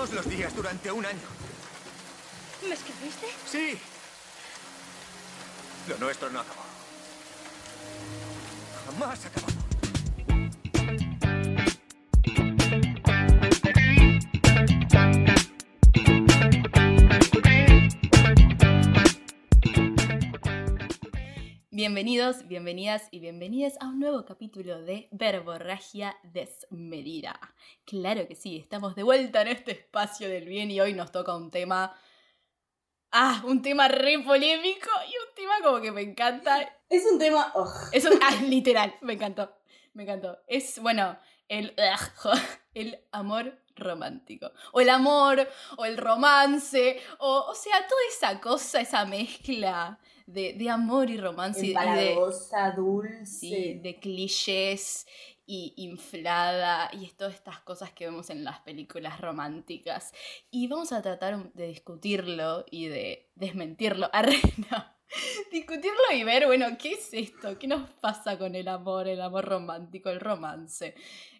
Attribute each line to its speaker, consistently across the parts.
Speaker 1: Todos los días durante un año.
Speaker 2: ¿Me escribiste?
Speaker 1: Sí. Lo nuestro no acabó. Jamás acabó.
Speaker 3: Bienvenidos, bienvenidas y bienvenidas a un nuevo capítulo de Verborragia Desmedida. Claro que sí, estamos de vuelta en este espacio del bien y hoy nos toca un tema. Ah, un tema re polémico y un tema como que me encanta.
Speaker 2: Es un tema.
Speaker 3: Es un, ah, literal, me encantó. Me encantó. Es, bueno, el, el amor romántico. O el amor, o el romance, o, o sea, toda esa cosa, esa mezcla de, amor y romance. y
Speaker 2: de, dulce.
Speaker 3: de clichés y inflada y todas estas cosas que vemos en las películas románticas. Y vamos a tratar de discutirlo y de desmentirlo. Discutirlo y ver, bueno, ¿qué es esto? ¿Qué nos pasa con el amor, el amor romántico, el romance?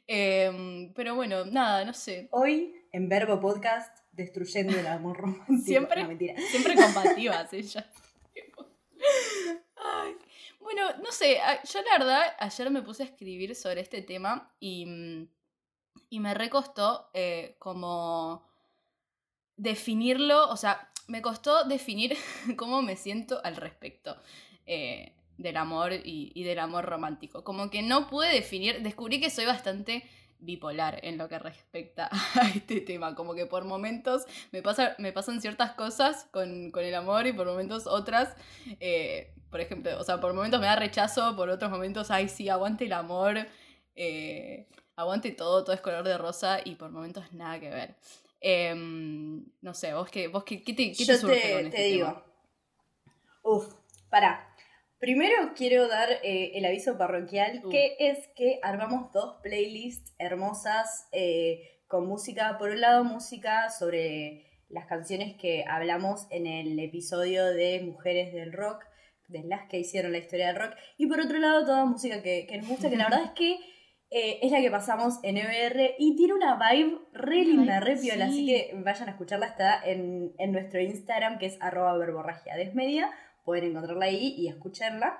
Speaker 3: Em, pero bueno, nada, no sé.
Speaker 2: Hoy, en Verbo Podcast, destruyendo el amor romántico.
Speaker 3: Siempre, siempre combativas ella. Bueno, no sé, yo la verdad ayer me puse a escribir sobre este tema y, mm, y me recostó eh, como definirlo, o sea, me costó definir cómo me siento al respecto eh, del amor y, y, del amor romántico. Como que no pude definir, descubrí que soy bastante bipolar en lo que respecta a este tema. Como que por momentos me, pasa, me pasan ciertas cosas con, el amor y por momentos otras. Eh, por ejemplo, o sea, por momentos me da rechazo, por otros momentos, ay, sí, aguante el amor, eh, aguante todo, todo es color de rosa y por momentos nada que ver. Em, no sé, vos qué, vos qué, qué te, qué
Speaker 2: Yo te, este digo. Uf, para Primero quiero dar eh, el aviso parroquial, uh. que es que armamos dos playlists hermosas eh, con música. Por un lado, música sobre las canciones que hablamos en el episodio de Mujeres del Rock, de las que hicieron la historia del rock. Y por otro lado, toda música que, nos gusta, que la verdad es que eh, es la que pasamos en EBR y tiene una vibe re linda, re piola. Así que vayan a escucharla, está en, en nuestro Instagram, que es arroba verborragia desmedia pueden encontrarla ahí y escucharla.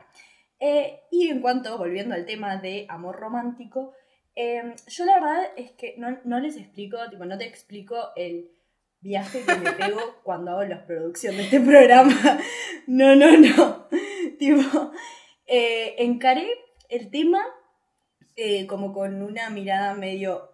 Speaker 2: Eh, y en cuanto, volviendo al tema de amor romántico, em, yo la verdad es que no, les explico, tipo, no te explico el viaje que me pego cuando hago la producción de este programa. No, no, no. tipo, eh, encaré el tema eh, como con una mirada medio,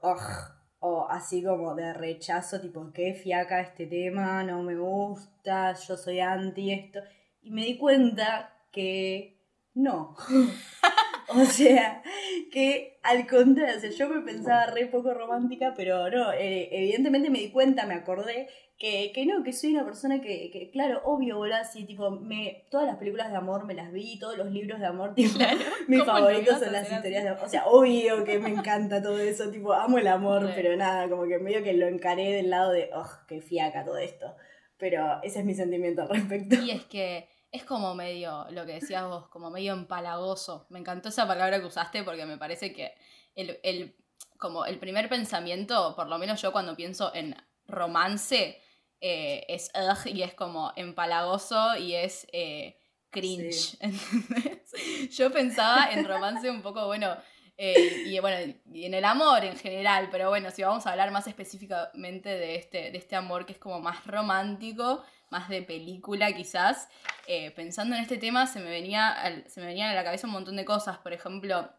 Speaker 2: o así como de rechazo, tipo, qué fiaca este tema, no me gusta, yo soy anti esto. Y me di cuenta que no. o sea, que al contrario, o sea, yo me pensaba re poco romántica, pero no, eh, evidentemente me di cuenta, me acordé que, que no, que soy una persona que, que claro, obvio, boludo, así, tipo, me, todas las películas de amor me las vi, todos los libros de amor, tipo, mis favoritos son las historias de amor, o sea, obvio que me encanta todo eso, tipo, amo el amor, pero nada, como que medio que lo encaré del lado de, oh, qué fiaca todo esto, pero ese es mi sentimiento al respecto.
Speaker 3: Y es que es como medio, lo que decías vos, como medio empalagoso. Me encantó esa palabra que usaste porque me parece que el, como el primer pensamiento, por lo menos yo cuando pienso en romance, eh, es ugh y es como empalagoso y es eh, cringe. yo pensaba en romance un poco, bueno, eh, y bueno, y en el amor en general, pero bueno, si vamos a hablar más específicamente de este, de este amor que es como más romántico, más de película quizás, eh, pensando en este tema se me, venía se me venían a la cabeza un montón de cosas, por ejemplo,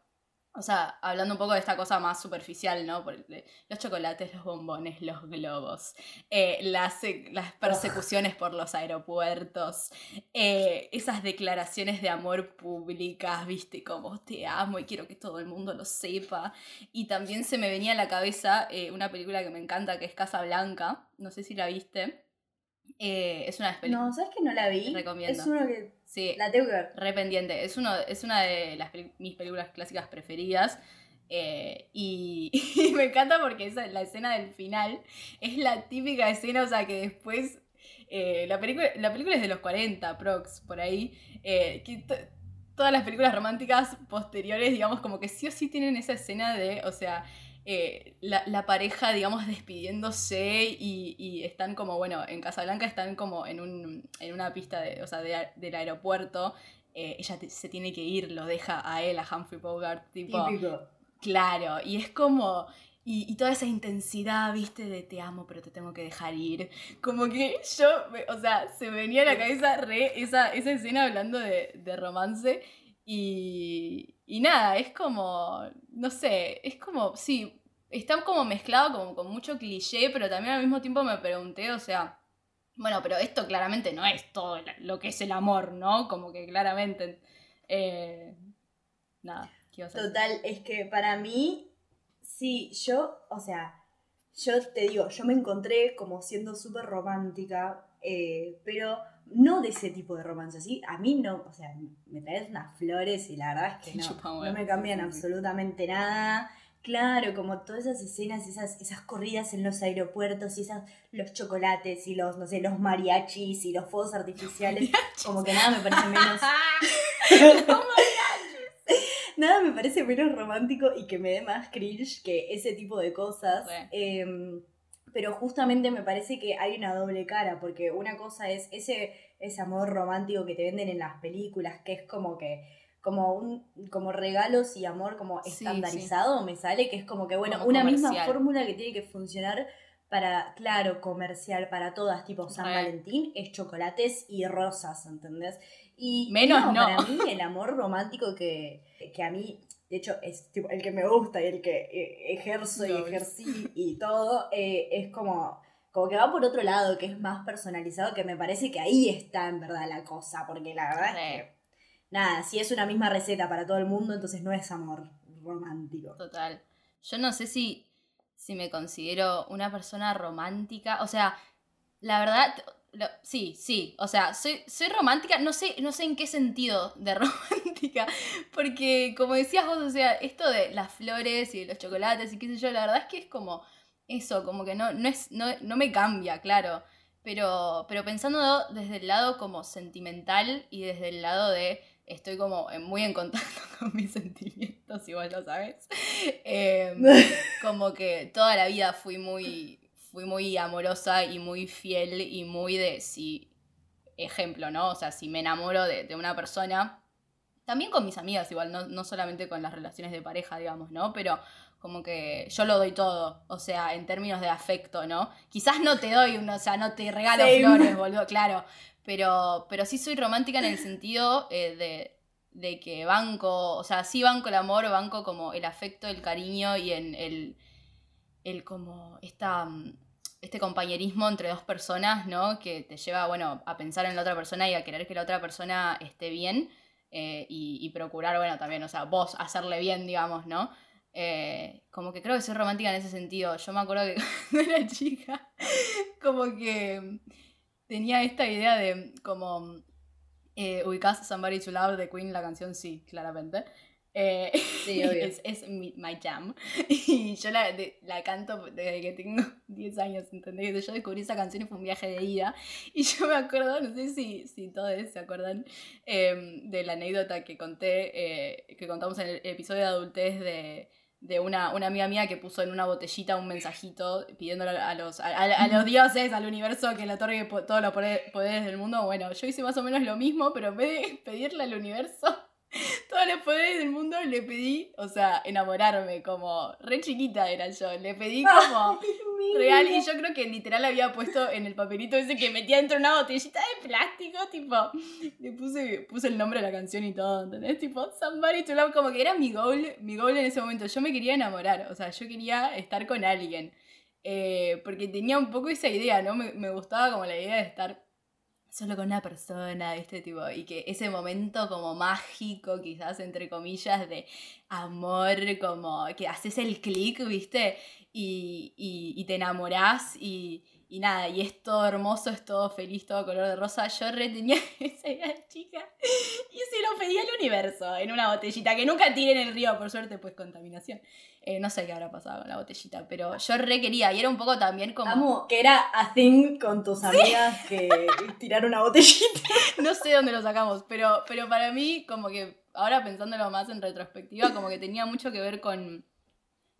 Speaker 3: o sea, hablando un poco de esta cosa más superficial, ¿no? Por los chocolates, los bombones, los globos, eh, las, las, persecuciones por los aeropuertos, eh, esas declaraciones de amor públicas, viste, como te amo y quiero que todo el mundo lo sepa. Y también se me venía a la cabeza una película que me encanta, que es Casa Blanca, no sé si la viste. Eh, es una
Speaker 2: No, ¿sabes que no la vi?
Speaker 3: Recomiendo.
Speaker 2: Es uno que. Sí. La tengo que ver.
Speaker 3: Rependiente. Es, uno, es una de las mis películas clásicas preferidas. Eh, y, me encanta porque esa, la escena del final es la típica escena, o sea que después. Eh, la, película, la película es de los 40, prox, por ahí. que todas las películas románticas posteriores, digamos, como que sí o sí tienen esa escena de, o sea, eh, la, la pareja, digamos, despidiéndose y, y están como, bueno, en Casablanca están como en, un, en una pista de, o sea, de- del aeropuerto. eh, ella se tiene que ir, lo deja a él, a Humphrey Bogart, tipo...
Speaker 2: Típico.
Speaker 3: Claro, y es como. Y, y toda esa intensidad, viste, de te amo, pero te tengo que dejar ir. Como que yo, o sea, se venía a la cabeza re esa, esa escena hablando de, de romance. Y, y nada, es como. No sé, es como. Sí, está como mezclado como con mucho cliché, pero también al mismo tiempo me pregunté, o sea. Bueno, pero esto claramente no es todo lo que es el amor, ¿no? Como que claramente. eh, nada, ¿qué ibas a?
Speaker 2: Total, es que para mí, sí, yo, o sea, yo te digo, yo me encontré como siendo súper romántica, eh, pero no de ese tipo de romance, ¿sí? A mí no, o sea, me traes unas flores y la verdad es que no, no me cambian absolutamente nada. Claro, como todas esas escenas, esas, esas corridas en los aeropuertos y esas, los chocolates y los, no sé, los mariachis y los fuegos artificiales, como que nada me parece menos... Nada me parece menos romántico y que me dé más cringe que ese tipo de cosas.
Speaker 3: Re.
Speaker 2: Em, pero justamente me parece que hay una doble cara, porque una cosa es ese, ese amor romántico que te venden en las películas, que es como que como un como regalos y amor como
Speaker 3: Sí,
Speaker 2: estandarizado me sale que es como que bueno
Speaker 3: Como
Speaker 2: una misma fórmula que tiene que funcionar para claro comercial para todas tipo San. Valentín es chocolates y rosas ¿entendés? y
Speaker 3: Menos no.
Speaker 2: para mí el amor romántico que, que a mí, de hecho, es tipo, el que me gusta y el que eh, ejerzo y ejercí y todo, eh, es como, como que va por otro lado, que es más personalizado, que me parece que ahí está en verdad la cosa, porque la verdad es que, nada, si es una misma receta para todo el mundo, entonces no es amor romántico.
Speaker 3: Total. Yo no sé si, si me considero una persona romántica. O sea, la verdad, lo- sí, sí. O sea, soy, soy romántica. No sé, no sé en qué sentido de romántica. Porque, como decías vos, o sea, esto de las flores y los chocolates y qué sé yo, la verdad es que es como eso, como que no, no, es, no, no me cambia, claro. Pero, pero pensando desde el lado como sentimental y desde el lado de estoy como muy en contacto con mis sentimientos, igual lo sabes. Em, como que toda la vida fui muy, fui muy amorosa y muy fiel y muy de si, ejemplo, ¿no? O sea, si me enamoro de, de una persona, también con mis amigas igual, no, no solamente con las relaciones de pareja, digamos, ¿no? Pero como que yo lo doy todo, o sea, en términos de afecto, ¿no? Quizás no te doy, uno, o sea, no te regalo
Speaker 2: Same.
Speaker 3: flores, boludo, claro, pero, pero sí soy romántica en el sentido eh, de, de que banco, o sea, sí banco el amor, banco como el afecto, el cariño y en el, el como esta, mm, este compañerismo entre dos personas, ¿no? Que te lleva, bueno, a pensar en la otra persona y a querer que la otra persona esté bien eh, y, procurar, bueno, también, o sea, vos hacerle bien, digamos, ¿no? Eh, como que creo que soy romántica en ese sentido. Yo me acuerdo que cuando era chica, como que tenía esta idea de como eh, ubicás Somebody to Love de Queen, la canción sí, claramente. Eh,
Speaker 2: Sí, obvio.
Speaker 3: es, es mi, my jam. Y yo la, de- la canto desde que tengo 10 años, ¿entendés? Yo descubrí esa canción y fue un viaje de ida. Y yo me acuerdo, no sé si, si todos se acuerdan, eh, de la anécdota que conté, eh, que contamos en el episodio de adultez de, de una, una amiga mía que puso en una botellita un mensajito pidiéndole a los, a, a- a los dioses, al universo que le otorgue todos los poderes del mundo. Bueno, yo hice más o menos lo mismo, pero en vez de pedirle al universo todos los poderes del mundo, le pedí, o sea, enamorarme, como re chiquita era yo, le pedí como real y yo creo que literal había puesto en el papelito ese que metía dentro de una botellita de plástico, tipo, le puse, puse el nombre de la canción y todo, ¿entendés? Tipo, Somebody to Love, como que era mi goal, mi goal en ese momento, yo me quería enamorar, o sea, yo quería estar con alguien, eh, porque tenía un poco esa idea, ¿no? Me, me gustaba como la idea de estar solo con una persona, ¿viste? Tipo, y que ese momento como mágico, quizás, entre comillas, de amor, como que haces el clic, ¿viste? Y, y, y te enamorás y, y nada, y es todo hermoso, es todo feliz, todo color de rosa. Yo re tenía esa chica y se lo pedí al universo en una botellita que nunca tiré en el río, por suerte, pues contaminación. Eh, no sé qué habrá pasado con la botellita, pero yo re quería y era un poco también como...
Speaker 2: Amo que era a thing con tus amigas que tiraron una botellita.
Speaker 3: no sé dónde lo sacamos, pero, pero para mí, como que ahora pensándolo más en retrospectiva, como que tenía mucho que ver con,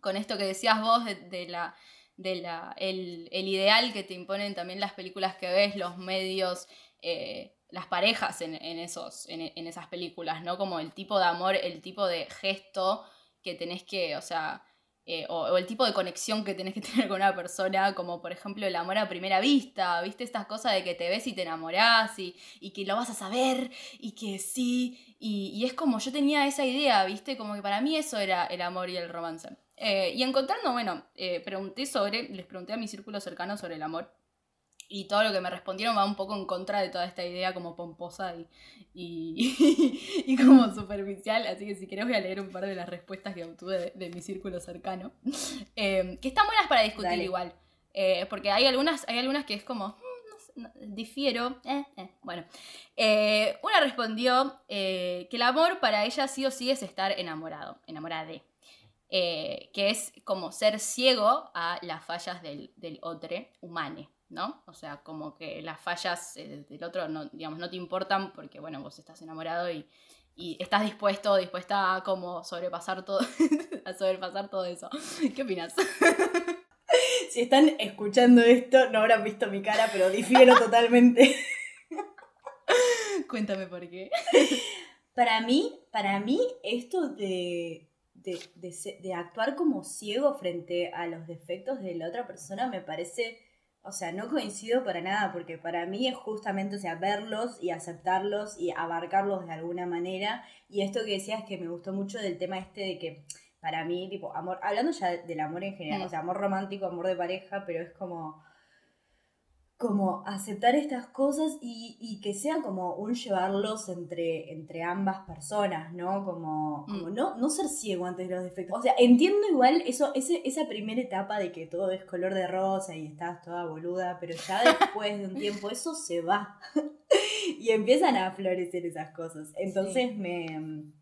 Speaker 3: con esto que decías vos de, la, de la, el, ideal que te imponen también las películas que ves, los medios, eh, las parejas en, esos, en, esas películas, ¿no? Como el tipo de amor, el tipo de gesto que tenés que, o sea, eh, o, el tipo de conexión que tenés que tener con una persona, como por ejemplo el amor a primera vista, ¿viste? Estas cosas de que te ves y te enamorás y, y que lo vas a saber y que sí, y, es como yo tenía esa idea, ¿viste? Como que para mí eso era el amor y el romance. Eh, y encontrando, bueno, eh, pregunté sobre, les pregunté a mi círculo cercano sobre el amor. Y todo lo que me respondieron va un poco en contra de toda esta idea como pomposa y, y, como superficial. Así que si querés voy a leer un par de las respuestas que obtuve de, mi círculo cercano. Eh, que están buenas para discutir igual. porque hay algunas, hay algunas que es como, difiero. Eh, eh, bueno, una respondió que el amor para ella sí o sí es estar enamorado, enamorada de. Que es como ser ciego a las fallas del, otro humano, ¿no? O sea, como que las fallas del otro no, digamos, no te importan porque, bueno, vos estás enamorado y, y estás dispuesto, dispuesta a como sobrepasar todo, a sobrepasar todo eso. ¿Qué opinas?
Speaker 2: si están escuchando esto, no habrán visto mi cara, pero difiero totalmente.
Speaker 3: Cuéntame por qué.
Speaker 2: Para mí, para mí, esto de, de, actuar como ciego frente a los defectos de la otra persona me parece, o sea, no coincido para nada, porque para mí es justamente, o sea, verlos y aceptarlos y abarcarlos de alguna manera. Y esto que decías que me gustó mucho del tema este de que para mí, tipo, amor, hablando ya del amor en general, mm. o sea, amor romántico, amor de pareja, pero es como, como aceptar estas cosas y, que sea como un llevarlos entre, entre ambas personas, ¿no? Como, como mm. no, no ser ciego antes de los defectos. O sea, entiendo igual eso, ese, esa primera etapa de que todo es color de rosa y estás toda boluda, pero ya después de un tiempo eso se va. y empiezan a florecer esas cosas. Entonces me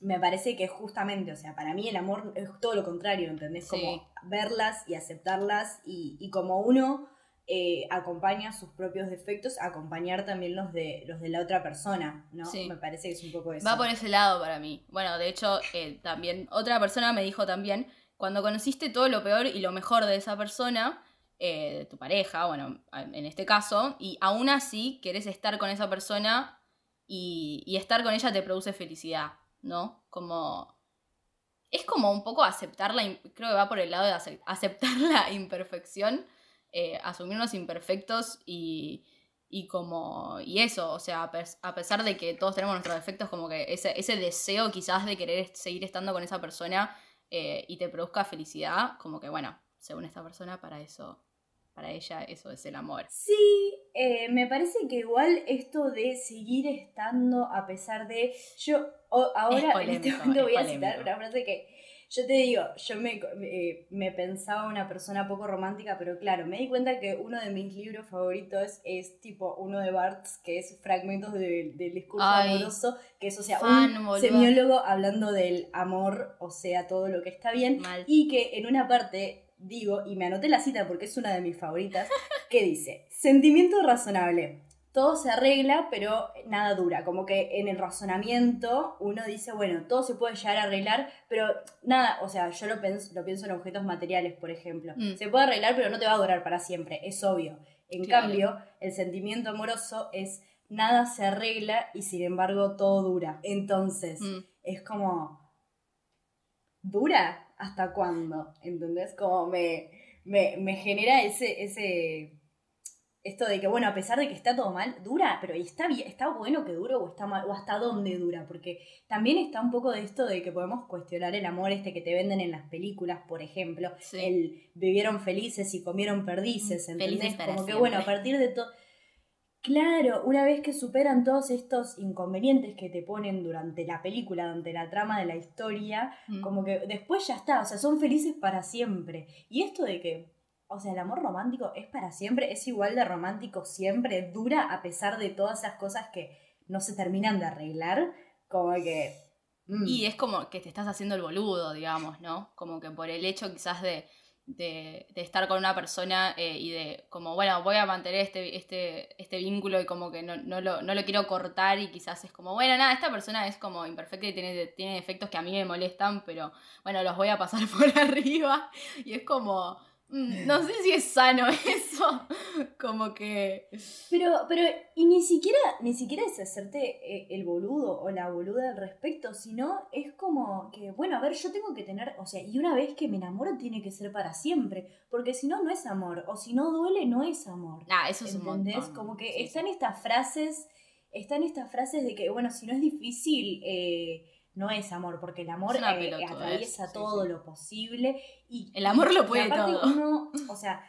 Speaker 2: me parece que justamente, o sea, para mí el amor es todo lo contrario, ¿entendés? Como verlas y aceptarlas y, como uno eh, acompaña sus propios defectos, acompañar también los de, los de la otra persona, ¿no? Me parece que es un poco eso.
Speaker 3: Va por ese lado para mí. Bueno, de hecho, eh, también otra persona me dijo también, cuando conociste todo lo peor y lo mejor de esa persona, eh, de tu pareja, bueno, en este caso, y aún así querés estar con esa persona y, y estar con ella te produce felicidad. ¿no? Como... Es como un poco aceptar la... Creo que va por el lado de aceptar la imperfección, eh, asumirnos imperfectos y, y como... Y eso, o sea, a pesar de que todos tenemos nuestros defectos, como que ese, ese deseo quizás de querer seguir estando con esa persona eh, y te produzca felicidad, como que bueno, según esta persona, para eso para ella eso es el amor.
Speaker 2: Sí, eh, me parece que igual esto de seguir estando a pesar de... Yo ahora en este momento voy a citar una frase que yo te digo, yo me, eh, me, pensaba una persona poco romántica, pero claro, me di cuenta que uno de mis libros favoritos es tipo uno de Barthes, que es Fragmentos del discurso amoroso, que es, o sea, un semiólogo hablando del amor, o sea, todo lo que está bien, y que en una parte digo, y me anoté la cita porque es una de mis favoritas, que dice, sentimiento razonable. Todo se arregla, pero nada dura. Como que en el razonamiento uno dice, bueno, todo se puede llegar a arreglar, pero nada, o sea, yo lo pienso, lo pienso en objetos materiales, por ejemplo. Mm. Se puede arreglar, pero no te va a durar para siempre, es obvio. En cambio, el sentimiento amoroso es nada se arregla y sin embargo todo dura. Entonces, mm. es como, ¿dura? hasta cuándo, ¿entendés? Como me, me, genera ese, ese, esto de que, bueno, a pesar de que está todo mal, dura, pero está, bien, está bueno que dure o está mal, o hasta dónde dura, porque también está un poco de esto de que podemos cuestionar el amor este que te venden en las películas, por ejemplo, el vivieron felices y comieron perdices, ¿entendés? Como que, bueno, a partir de todo Claro, una vez que superan todos estos inconvenientes que te ponen durante la película, durante la trama de la historia, mm. como que después ya está, o sea, son felices para siempre. Y esto de que, o sea, el amor romántico es para siempre, es igual de romántico siempre, dura a pesar de todas esas cosas que no se terminan de arreglar, como que...
Speaker 3: Mm. Y es como que te estás haciendo el boludo, digamos, ¿no? Como que por el hecho quizás de de, estar con una persona eh, y de como, bueno, voy a mantener este, este, este vínculo y como que no, no, lo, no lo quiero cortar y quizás es como, bueno, nada, esta persona es como imperfecta y tiene, tiene efectos que a mí me molestan, pero bueno, los voy a pasar por arriba y es como no sé si es sano eso. Como que.
Speaker 2: Pero, pero, y ni siquiera, ni siquiera es hacerte eh, el boludo o la boluda al respecto, sino es como que, bueno, a ver, yo tengo que tener, o sea, y una vez que me enamoro tiene que ser para siempre, porque si no, no es amor, o si no duele, no es amor.
Speaker 3: Ah, eso es
Speaker 2: ¿Entendés? Como que están estas frases, están estas frases de que, bueno, si no es difícil, eh, no es amor, porque el amor eh, atraviesa todo lo posible. Y,
Speaker 3: el amor lo puede todo.
Speaker 2: Uno, o sea,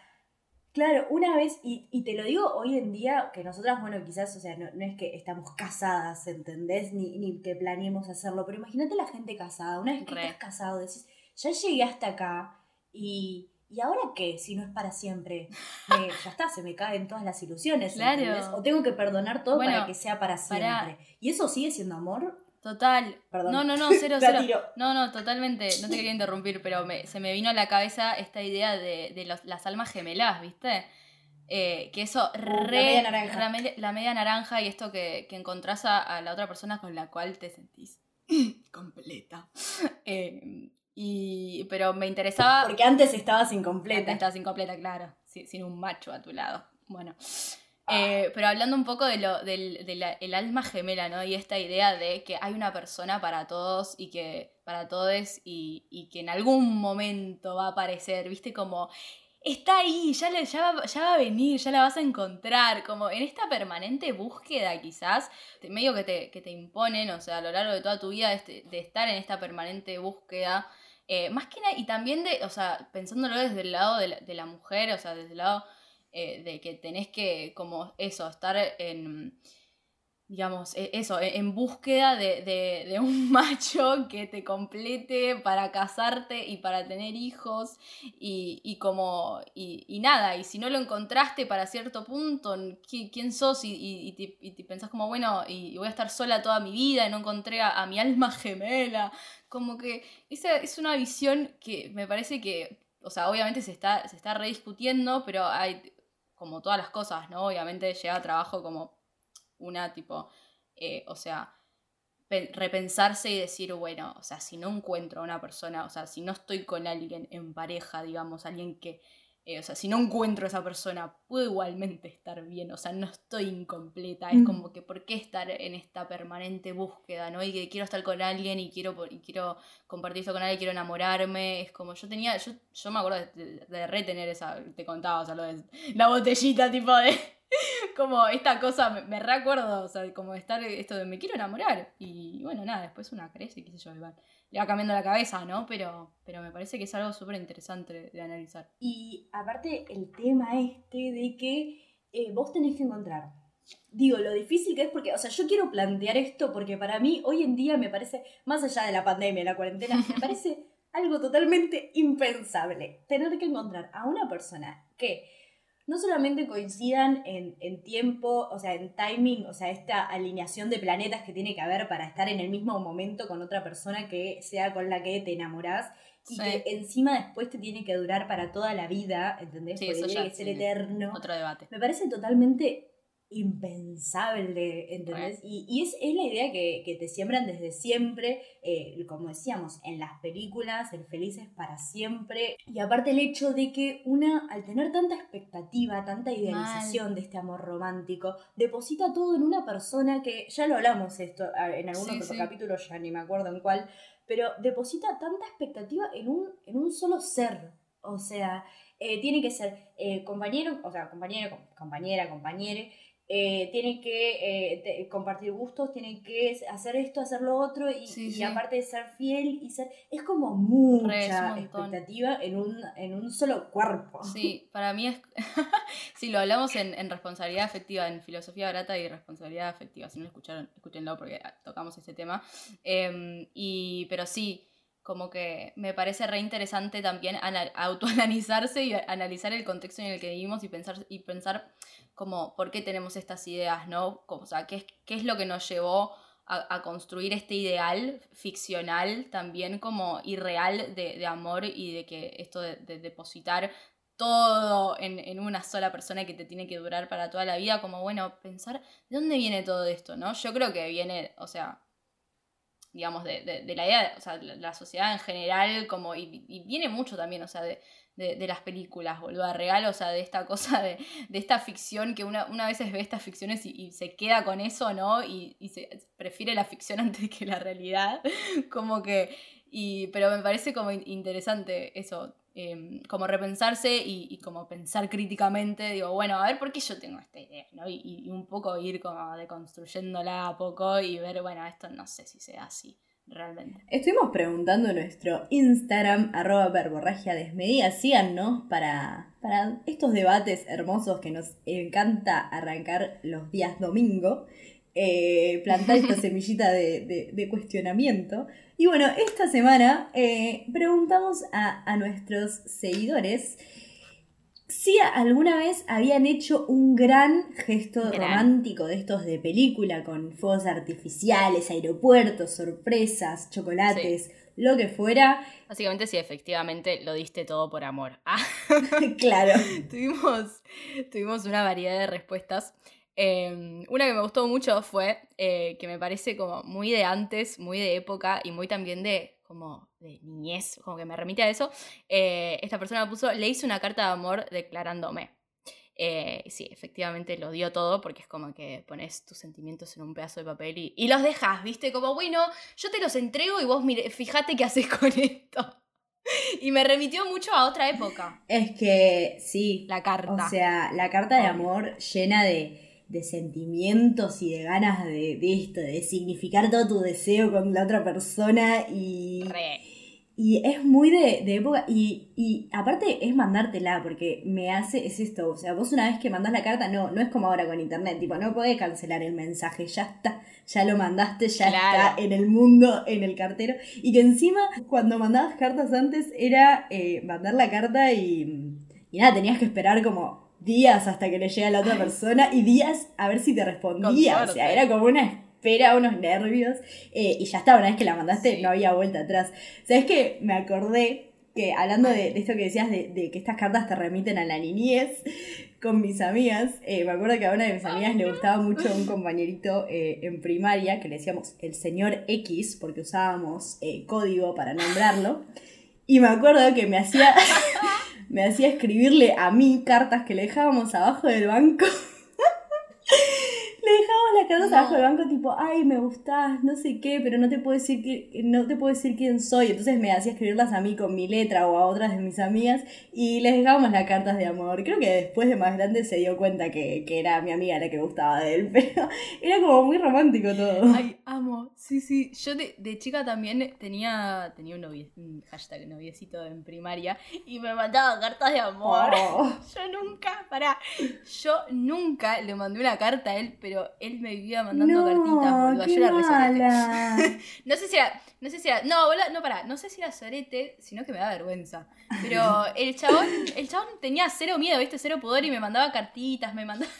Speaker 2: claro, una vez, y, te lo digo hoy en día, que nosotras, bueno, quizás, o sea, no, es que estamos casadas, ¿entendés? Ni, ni que planeemos hacerlo, pero imagínate la gente casada, una vez que estás casado, decís, ya llegué hasta acá y... ¿Y ahora qué? Si no es para siempre. ya está, se me caen todas las ilusiones. Claro. O tengo que perdonar todo para que sea para siempre. ¿Y eso sigue siendo amor?
Speaker 3: Total. Perdón. No, no, no, cero, cero. No, no, totalmente. No te quería interrumpir, pero se me vino a la cabeza esta idea de, las almas gemelas, ¿viste? Eh, que eso uh, re, la media naranja. La, media naranja y esto que, que encontrás a, la otra persona con la cual te sentís completa. Eh, y, pero me interesaba.
Speaker 2: Porque antes estabas incompleta. Antes
Speaker 3: estabas incompleta, claro. sin un macho a tu lado. Bueno. Eh, pero hablando un poco de lo, del, del alma gemela, ¿no? Y esta idea de que hay una persona para todos y que para todos y, y que en algún momento va a aparecer, ¿viste? Como está ahí, ya, le, ya, va, ya, va, a venir, ya la vas a encontrar, como en esta permanente búsqueda quizás, medio que te, que te imponen, o sea, a lo largo de toda tu vida de, este, de estar en esta permanente búsqueda, eh, más que nada, y también de, o sea, pensándolo desde el lado de la, de la mujer, o sea, desde el lado eh, de que tenés que, como eso, estar en, digamos, e, eso, e, en búsqueda de, un macho que te complete para casarte y para tener hijos y, como, y, nada, y si no lo encontraste para cierto punto, ¿quién sos? Y, te, pensás como, bueno, y, voy a estar sola toda mi vida y no encontré a, mi alma gemela, como que esa es una visión que me parece que, o sea, obviamente se está, se está rediscutiendo, pero hay como todas las cosas, ¿no? Obviamente llega trabajo como una tipo, eh, o sea, repensarse y decir, bueno, o sea, si no encuentro a una persona, o sea, si no estoy con alguien en pareja, digamos, alguien que eh, o sea, si no encuentro a esa persona, puedo igualmente estar bien, o sea, no estoy incompleta, es mm. como que ¿por qué estar en esta permanente búsqueda, ¿no? Y que quiero estar con alguien y quiero, y quiero compartir esto con alguien, quiero enamorarme, es como yo tenía, yo, yo me acuerdo de, retener esa, te contaba, o sea, lo de la botellita tipo de, como esta cosa, me, recuerdo, o sea, como estar esto de me quiero enamorar, y bueno, nada, después una crece, qué sé yo, igual le va cambiando la cabeza, ¿no? Pero, pero me parece que es algo súper interesante de analizar.
Speaker 2: Y aparte el tema este de que eh, vos tenés que encontrar. Digo, lo difícil que es porque, o sea, yo quiero plantear esto porque para mí hoy en día me parece, más allá de la pandemia, la cuarentena, me parece algo totalmente impensable tener que encontrar a una persona que no solamente coincidan en, tiempo, o sea, en timing, o sea, esta alineación de planetas que tiene que haber para estar en el mismo momento con otra persona que sea con la que te enamorás y que encima después te tiene que durar para toda la vida, ¿entendés? Porque tiene que ser eterno.
Speaker 3: Otro debate.
Speaker 2: Me parece totalmente impensable, ¿entendés? Y, es, la idea que, te siembran desde siempre, eh, como decíamos, en las películas, el feliz es para siempre. Y aparte el hecho de que una, al tener tanta expectativa, tanta idealización de este amor romántico, deposita todo en una persona que, ya lo hablamos esto en algún otro capítulo, ya ni me acuerdo en cuál, pero deposita tanta expectativa en un, en un solo ser. O sea, eh, tiene que ser eh, compañero, o sea, compañero, compañera, compañere, eh, tienen que eh, compartir gustos, tienen que hacer esto, hacer lo otro y, aparte de ser fiel y ser... Es como mucha expectativa en un, en un solo cuerpo.
Speaker 3: Sí, para mí es... si lo hablamos en, responsabilidad afectiva, en filosofía barata y responsabilidad afectiva. Si no lo escucharon, escúchenlo porque tocamos ese tema. Em, y, pero sí, como que me parece re interesante también autoanalizarse y analizar el contexto en el que vivimos y pensar, y pensar como por qué tenemos estas ideas, ¿no? o sea, ¿qué es, qué es lo que nos llevó a, construir este ideal ficcional también como irreal de, de amor y de que esto de, de depositar todo en, en, una sola persona que te tiene que durar para toda la vida, como bueno, pensar, ¿de dónde viene todo esto? ¿no? Yo creo que viene, o sea, digamos, de, de, de la idea, o sea, la, sociedad en general, como, y, y viene mucho también, o sea, de, de, de, las películas, boludo, real, o sea, de esta cosa de, de esta ficción que una, una veces ve estas ficciones y, y se queda con eso, ¿no? Y, y, se prefiere la ficción antes que la realidad, como que, y, pero me parece como interesante eso, eh, como repensarse y, como pensar críticamente, digo, bueno, a ver por qué yo tengo esta idea, ¿no? Y, y, un poco ir como deconstruyéndola a poco y ver, bueno, esto no sé si sea así realmente.
Speaker 2: Estuvimos preguntando en nuestro Instagram, arroba verborragia desmedida, síganos para, para estos debates hermosos que nos encanta arrancar los días domingo. Eh, plantar esta semillita de, de, de, cuestionamiento. Y bueno, esta semana eh, preguntamos a, a, nuestros seguidores si alguna vez habían hecho un gran gesto gran. romántico de estos de película, con fuegos artificiales, aeropuertos, sorpresas, chocolates, sí. lo que fuera.
Speaker 3: Básicamente, sí, efectivamente lo diste todo por amor. Ah.
Speaker 2: claro.
Speaker 3: tuvimos, tuvimos una variedad de respuestas. Eh, una que me gustó mucho fue eh, que me parece como muy de antes, muy de época y muy también de como de niñez, como que me remite a eso. Eh, esta persona puso, le hice una carta de amor declarándome. Eh, sí, efectivamente lo dio todo porque es como que pones tus sentimientos en un pedazo de papel y, y los dejas, ¿viste? Como, bueno, yo te los entrego y vos mire, fíjate qué haces con esto. Y me remitió mucho a otra época.
Speaker 2: Es que sí.
Speaker 3: La carta.
Speaker 2: O sea, la carta de amor llena de de sentimientos y de ganas de, de, esto, de significar todo tu deseo con la otra persona y...
Speaker 3: Re.
Speaker 2: Y es muy de, de época, y, y, aparte es mandártela, porque me hace, es esto, o sea, vos una vez que mandás la carta, no, no es como ahora con internet, tipo, no podés cancelar el mensaje, ya está, ya lo mandaste, ya claro. está en el mundo, en el cartero, y que encima, cuando mandabas cartas antes, era eh, mandar la carta y, y nada, tenías que esperar como días hasta que le llegue a la otra persona y días a ver si te respondía. O sea, era como una espera, unos nervios. Eh, y ya está, una vez que la mandaste sí. no había vuelta atrás. ¿Sabes qué? Me acordé que hablando de, de esto que decías, de, de, que estas cartas te remiten a la niñez, con mis amigas, eh, me acuerdo que a una de mis amigas le gustaba mucho un compañerito eh, en primaria que le decíamos el señor X, porque usábamos eh, código para nombrarlo. Y me acuerdo que me hacía me hacía escribirle a mí cartas que le dejábamos abajo del banco. Le dejábamos las cartas no. abajo del banco tipo, ay, me gustás, no sé qué, pero no te puedo decir que, no te puedo decir quién soy. Entonces me hacía escribirlas a mí con mi letra o a otras de mis amigas y les dejábamos las cartas de amor. Creo que después de más grande se dio cuenta que, que era mi amiga la que gustaba de él, pero era como muy romántico todo.
Speaker 3: Ay, amo, sí, sí. Yo de, de chica también tenía, tenía un, novie, un hashtag noviecito en primaria y me mandaba cartas de amor. Oh. Yo nunca, pará, yo nunca le mandé una carta a él, pero él me vivía mandando
Speaker 2: no,
Speaker 3: cartitas, boludo. Yo era
Speaker 2: mala.
Speaker 3: no sé si era, no sé si era, no, boludo, no, pará, no sé si era sorete, sino que me da vergüenza. Pero el chabón, el chabón tenía cero miedo, viste, cero pudor y me mandaba cartitas, me mandaba...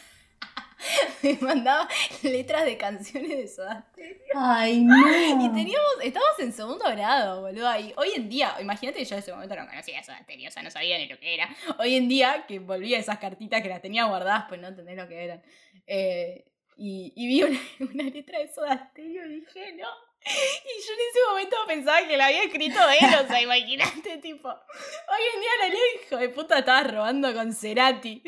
Speaker 3: me mandaba letras de canciones de Soda
Speaker 2: Ay, no.
Speaker 3: Y teníamos, estábamos en segundo grado, boludo. Y hoy en día, imagínate que yo en ese momento no conocía Soda Stereo, o sea, no sabía ni lo que era. Hoy en día, que volvía esas cartitas que las tenía guardadas, pues no entendés lo que eran. Eh, y, y, vi una, una, letra de Soda Stereo y dije, no. Y yo en ese momento pensaba que la había escrito él, o sea, imagínate, tipo. Hoy en día la ley, hijo de puta, estaba robando con Cerati.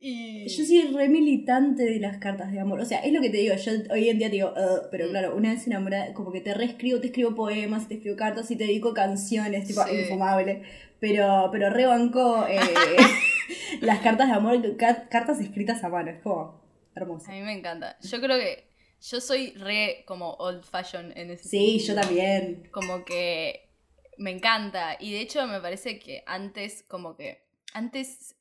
Speaker 3: Y...
Speaker 2: Yo soy re militante de las cartas de amor. O sea, es lo que te digo, yo hoy en día te digo, uh, pero claro, una vez enamorada, como que te reescribo, te escribo poemas, te escribo cartas y te dedico canciones, tipo, sí. infumable. Pero, pero re banco eh, las cartas de amor, cartas escritas a mano, es como hermoso.
Speaker 3: A mí me encanta. Yo creo que yo soy re como old fashion en ese
Speaker 2: Sí, sentido. yo también.
Speaker 3: Como que me encanta. Y de hecho me parece que antes, como que. Antes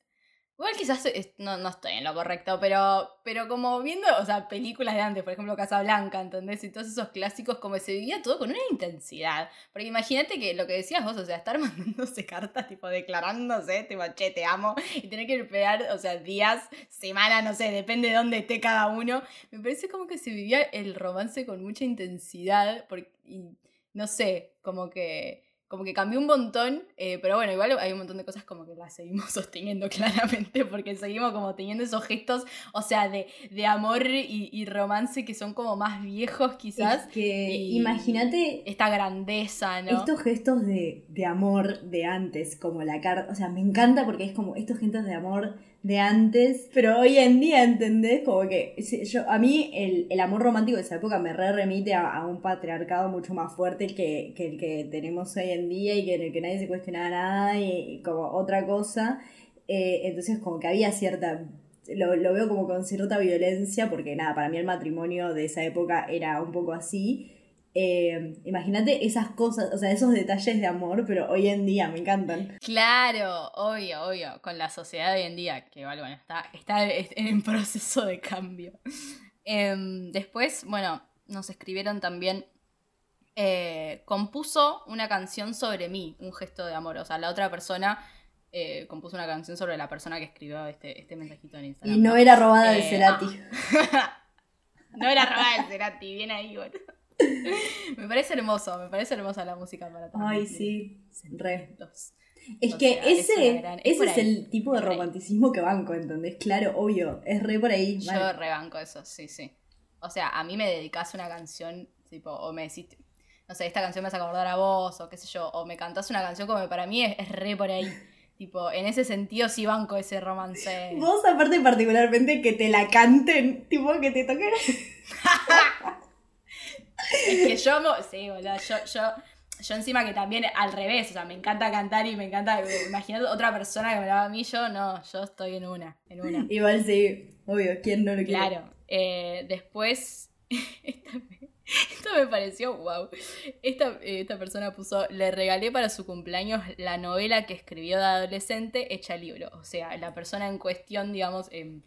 Speaker 3: Igual quizás no, no estoy en lo correcto, pero, pero como viendo, o sea, películas de antes, por ejemplo Casablanca, ¿entendés? Y todos esos clásicos, como se vivía todo con una intensidad. Porque imagínate que lo que decías vos, o sea, estar mandándose cartas, tipo, declarándose, tipo, che, te amo, y tener que esperar, o sea, días, semanas, no sé, depende de dónde esté cada uno. Me parece como que se vivía el romance con mucha intensidad, porque, y no sé, como que como que cambió un montón, eh, pero bueno, igual hay un montón de cosas como que las seguimos sosteniendo claramente, porque seguimos como teniendo esos gestos, o sea, de, de amor y, y romance que son como más viejos quizás.
Speaker 2: Es que imagínate
Speaker 3: Esta grandeza, ¿no?
Speaker 2: estos gestos de, de amor de antes, como la carta, o sea, me encanta porque es como estos gestos de amor de antes, pero hoy en día, ¿entendés? Como que yo, a mí el, el amor romántico de esa época me re remite a, a un patriarcado mucho más fuerte que, que el que tenemos hoy en día y que en el que nadie se cuestionaba nada y, y como otra cosa. Eh, entonces como que había cierta... Lo, lo veo como con cierta violencia porque nada, para mí el matrimonio de esa época era un poco así. Eh, Imagínate esas cosas, o sea, esos detalles de amor, pero hoy en día me encantan.
Speaker 3: Claro, obvio, obvio, con la sociedad de hoy en día, que bueno, está, está en proceso de cambio. Em, después, bueno, nos escribieron también, eh, compuso una canción sobre mí, un gesto de amor, o sea, la otra persona eh, compuso una canción sobre la persona que escribió este, este mensajito en Instagram.
Speaker 2: Y no era robada de
Speaker 3: Eh,
Speaker 2: Cerati.
Speaker 3: No era robada el Cerati, bien ahí, boludo. Me parece hermoso, me parece hermosa la música para
Speaker 2: Ay,
Speaker 3: transmitir
Speaker 2: sí, re. Es
Speaker 3: O
Speaker 2: que
Speaker 3: sea, es
Speaker 2: ese,
Speaker 3: una gran- es
Speaker 2: ese es el tipo de romanticismo que banco, ¿entendés? Claro, obvio, es re por ahí.
Speaker 3: Yo
Speaker 2: mal.
Speaker 3: rebanco eso, sí, sí. O sea, a mí me dedicás una canción, tipo, o me decís, no sé, esta canción me hace acordar a vos, o qué sé yo, o me cantás una canción como para mí es, es re por ahí. Tipo, en ese sentido sí banco ese romance.
Speaker 2: Vos aparte particularmente que te la canten, tipo que te toquen.
Speaker 3: Es que yo sí, boludo, yo, yo, yo encima que también al revés, o sea, me encanta cantar y me encanta, imaginar otra persona que me lo haga a mí, yo no, yo estoy en una, en una.
Speaker 2: Igual sí, obvio, ¿quién no lo quiere?
Speaker 3: Claro. eh, después, esta me, esto me pareció wow. Esta, eh, esta persona puso, le regalé para su cumpleaños la novela que escribió de adolescente hecha libro. O sea, la persona en cuestión, digamos, em,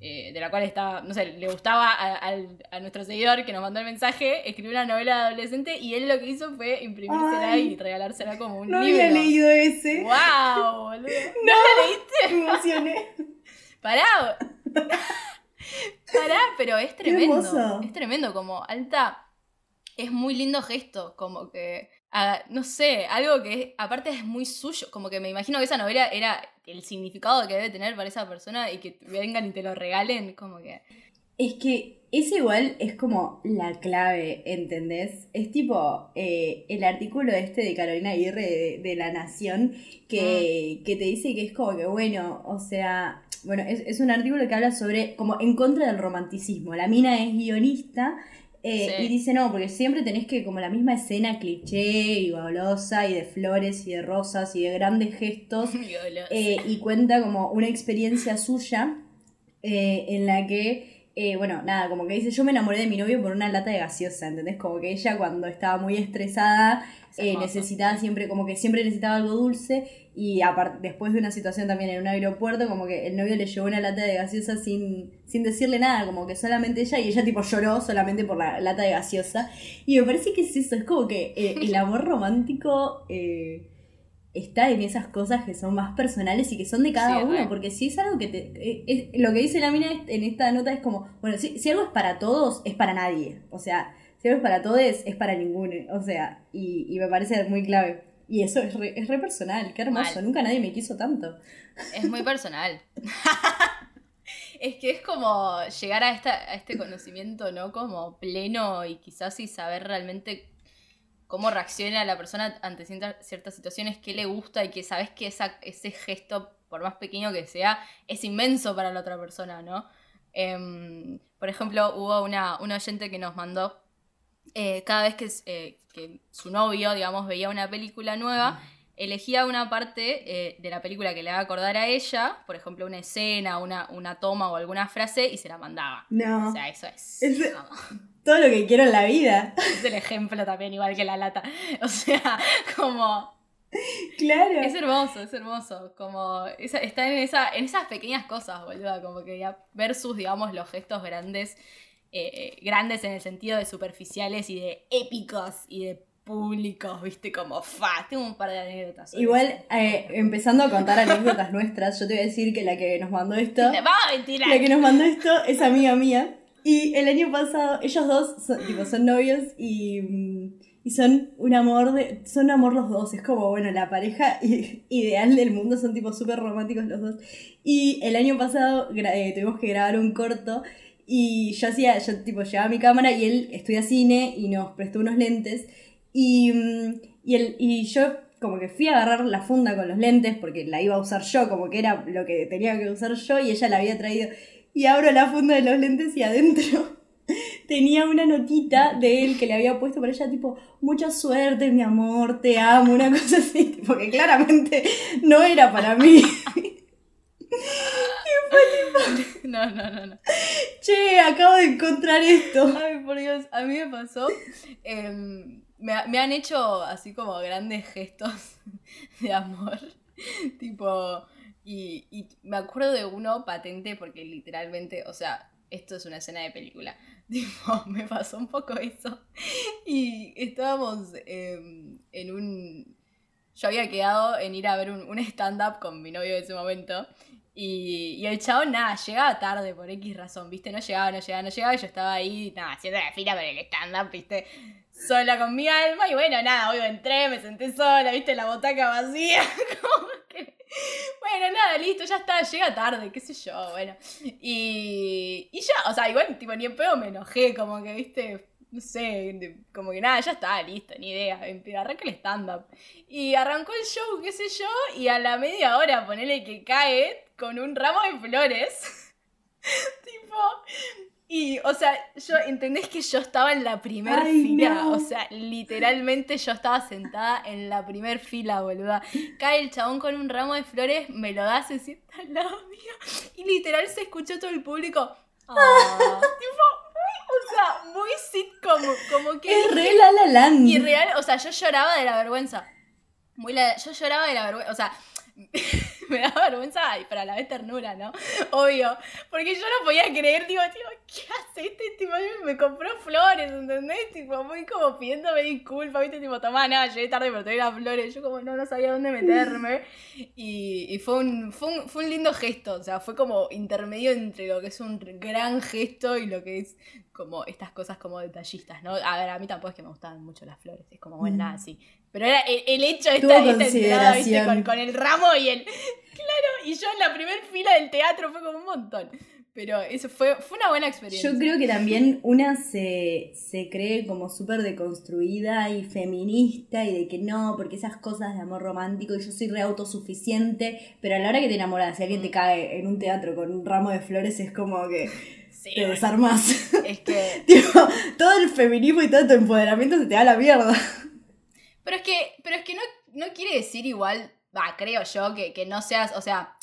Speaker 3: eh, de la cual estaba, no sé, le gustaba a, a nuestro seguidor que nos mandó el mensaje, escribió una novela de adolescente y él lo que hizo fue imprimírsela
Speaker 2: Ay.
Speaker 3: y regalársela como un
Speaker 2: No
Speaker 3: libro.
Speaker 2: había leído ese.
Speaker 3: ¡Wow, boludo! ¿No lo leíste?
Speaker 2: Me emocioné.
Speaker 3: Pará. Pará, pero es tremendo. Es tremendo, como alta. Es muy lindo gesto, como que. Ah, no sé, algo que aparte es muy suyo. Como que me imagino que esa novela era el significado que debe tener para esa persona y que vengan y te lo regalen, como que.
Speaker 2: Es que ese igual es como la clave, ¿entendés? Es tipo eh, el artículo este de Carolina Aguirre de, de La Nación que,
Speaker 3: Mm.
Speaker 2: que te dice que es como que, bueno, o sea, bueno, es, es un artículo que habla sobre como en contra del romanticismo. La mina es guionista eh,
Speaker 3: Sí.
Speaker 2: y dice, no, porque siempre tenés que como la misma escena cliché y golosa y de flores y de rosas y de grandes gestos eh, y cuenta como una experiencia suya eh, en la que, eh, bueno, nada, como que dice, yo me enamoré de mi novio por una lata de gaseosa, ¿entendés? Como que ella cuando estaba muy estresada
Speaker 3: Es
Speaker 2: eh, necesitaba siempre, como que siempre necesitaba algo dulce y después de una situación también en un aeropuerto, como que el novio le llevó una lata de gaseosa sin, sin decirle nada, como que solamente ella y ella tipo lloró solamente por la lata de gaseosa. Y me parece que es eso, es como que eh, el amor romántico... eh, está en esas cosas que son más personales y que son de cada
Speaker 3: Sí,
Speaker 2: uno, porque si es algo que te... eh, es- lo que dice la mina en esta nota es como, bueno, si, si algo es para todos, es para nadie. O sea, si algo es para todos, es para ninguno. O sea, y, y me parece muy clave. Y eso es re, es re personal, qué hermoso.
Speaker 3: Mal.
Speaker 2: Nunca nadie me quiso tanto.
Speaker 3: Es muy personal. es que es como llegar a, esta, a este conocimiento, ¿no? Como pleno y quizás y saber realmente cómo reacciona la persona ante cierta- ciertas situaciones, qué le gusta y que sabes que esa, ese gesto, por más pequeño que sea, es inmenso para la otra persona, ¿no? Em, por ejemplo, hubo una, una oyente que nos mandó eh, cada vez que, eh, que su novio, digamos, veía una película nueva, elegía una parte eh, de la película que le haga acordar a ella, por ejemplo, una escena, una, una toma o alguna frase, y se la mandaba.
Speaker 2: No.
Speaker 3: O sea, eso es.
Speaker 2: Es- Todo lo que quiero en la vida.
Speaker 3: es el ejemplo también, igual que la lata. O sea, como.
Speaker 2: Claro.
Speaker 3: Es hermoso, es hermoso. Como esa- está en, esa, en esas pequeñas cosas, boluda. Como que ya versus, digamos, los gestos grandes. eh, grandes en el sentido de superficiales y de épicos y de públicos, viste, como fa. Tengo un par de anécdotas.
Speaker 2: Igual, eh, empezando a contar anécdotas nuestras, yo te voy a decir que la que nos mandó esto,
Speaker 3: Te va a ventilar.
Speaker 2: la que nos mandó esto es amiga mía. Y el año pasado, ellos dos son, tipo, son novios y, y son un amor de, son amor los dos. Es como, bueno, la pareja ideal del mundo, son tipo súper románticos los dos. Y el año pasado eh, tuvimos que grabar un corto y yo hacía, yo tipo llevaba mi cámara y él estudia cine y nos prestó unos lentes. Y, y, el, y yo como que fui a agarrar la funda con los lentes porque la iba a usar yo, como que era lo que tenía que usar yo y ella la había traído. Y abro la funda de los lentes y adentro tenía una notita de él que le había puesto para ella, tipo, mucha suerte, mi amor, te amo, una cosa así, porque claramente no era para mí.
Speaker 3: No, no, no, no.
Speaker 2: Che, acabo de encontrar esto.
Speaker 3: Ay, por Dios, a mí me pasó. em, me, me han hecho así como grandes gestos de amor. tipo, y, me acuerdo de uno patente porque literalmente, o sea, esto es una escena de película. Tipo, me pasó un poco eso. Y estábamos em, en un. Yo había quedado en ir a ver un, stand-up con mi novio de ese momento. Y, y el chabón, nada, llegaba tarde por X razón, ¿viste? No llegaba, no llegaba, no llegaba. Y yo estaba ahí, nada, haciendo la fila para el stand-up, ¿viste? Sola con mi alma. Y bueno, nada, hoy entré, me senté sola, ¿viste? La botaca vacía. Como que. Bueno, nada, listo, ya está, llega tarde, qué sé yo, bueno. Y, y ya, o sea, igual, tipo, ni en pedo me enojé, como que, viste, no sé, como que nada, ya está, listo, ni idea. Arranca el stand-up. Y arrancó el show, qué sé yo, y a la media hora ponele que cae con un ramo de flores. tipo. Y, o sea, yo, ¿entendés que yo estaba en la primera
Speaker 2: Ay,
Speaker 3: fila?
Speaker 2: no.
Speaker 3: O sea, literalmente yo estaba sentada en la primer fila, boluda. Cae el chabón con un ramo de flores, me lo da, se sienta al lado mío. Y literal se escuchó todo el público. Ah, tipo, muy, o sea, muy sitcom, como que.
Speaker 2: Es re la la land.
Speaker 3: Y real, o sea, yo lloraba de la vergüenza. Muy la- yo lloraba de la vergüenza, o sea, me daba vergüenza y para la vez ternura, ¿no? Obvio. Porque yo no podía creer, digo, tío, ¿qué hace este tipo? Me compró flores, ¿entendés? Tipo, muy como pidiéndome disculpas, ¿viste? Tipo, tomá, nada, llegué tarde, pero te di las flores. Yo como no, no sabía dónde meterme. Y, y fue, un, fue, un, fue un lindo gesto, o sea, fue como intermedio entre lo que es un gran gesto y lo que es como estas cosas como detallistas, ¿no? A ver, a mí tampoco es que me gustaban mucho las flores, es como, bueno,
Speaker 2: Mm.
Speaker 3: nada, sí. Pero era el, el hecho de
Speaker 2: Tuvo
Speaker 3: esta, esta entrada, ¿viste?
Speaker 2: consideración.
Speaker 3: Con, con el ramo y el... Claro, y yo en la primera fila del teatro fue como un montón. Pero eso fue, fue una buena experiencia.
Speaker 2: Yo creo que también una se, se cree como súper deconstruida y feminista y de que no, porque esas cosas de amor romántico y yo soy re autosuficiente, pero a la hora que te enamoras, si alguien te cae en un teatro con un ramo de flores es como que
Speaker 3: Sí,
Speaker 2: te desarmas.
Speaker 3: es que...
Speaker 2: Tipo, todo el feminismo y todo tu empoderamiento se te va a la mierda.
Speaker 3: Pero es que, pero es que no, no quiere decir igual, va, creo yo, que, que no seas, o sea,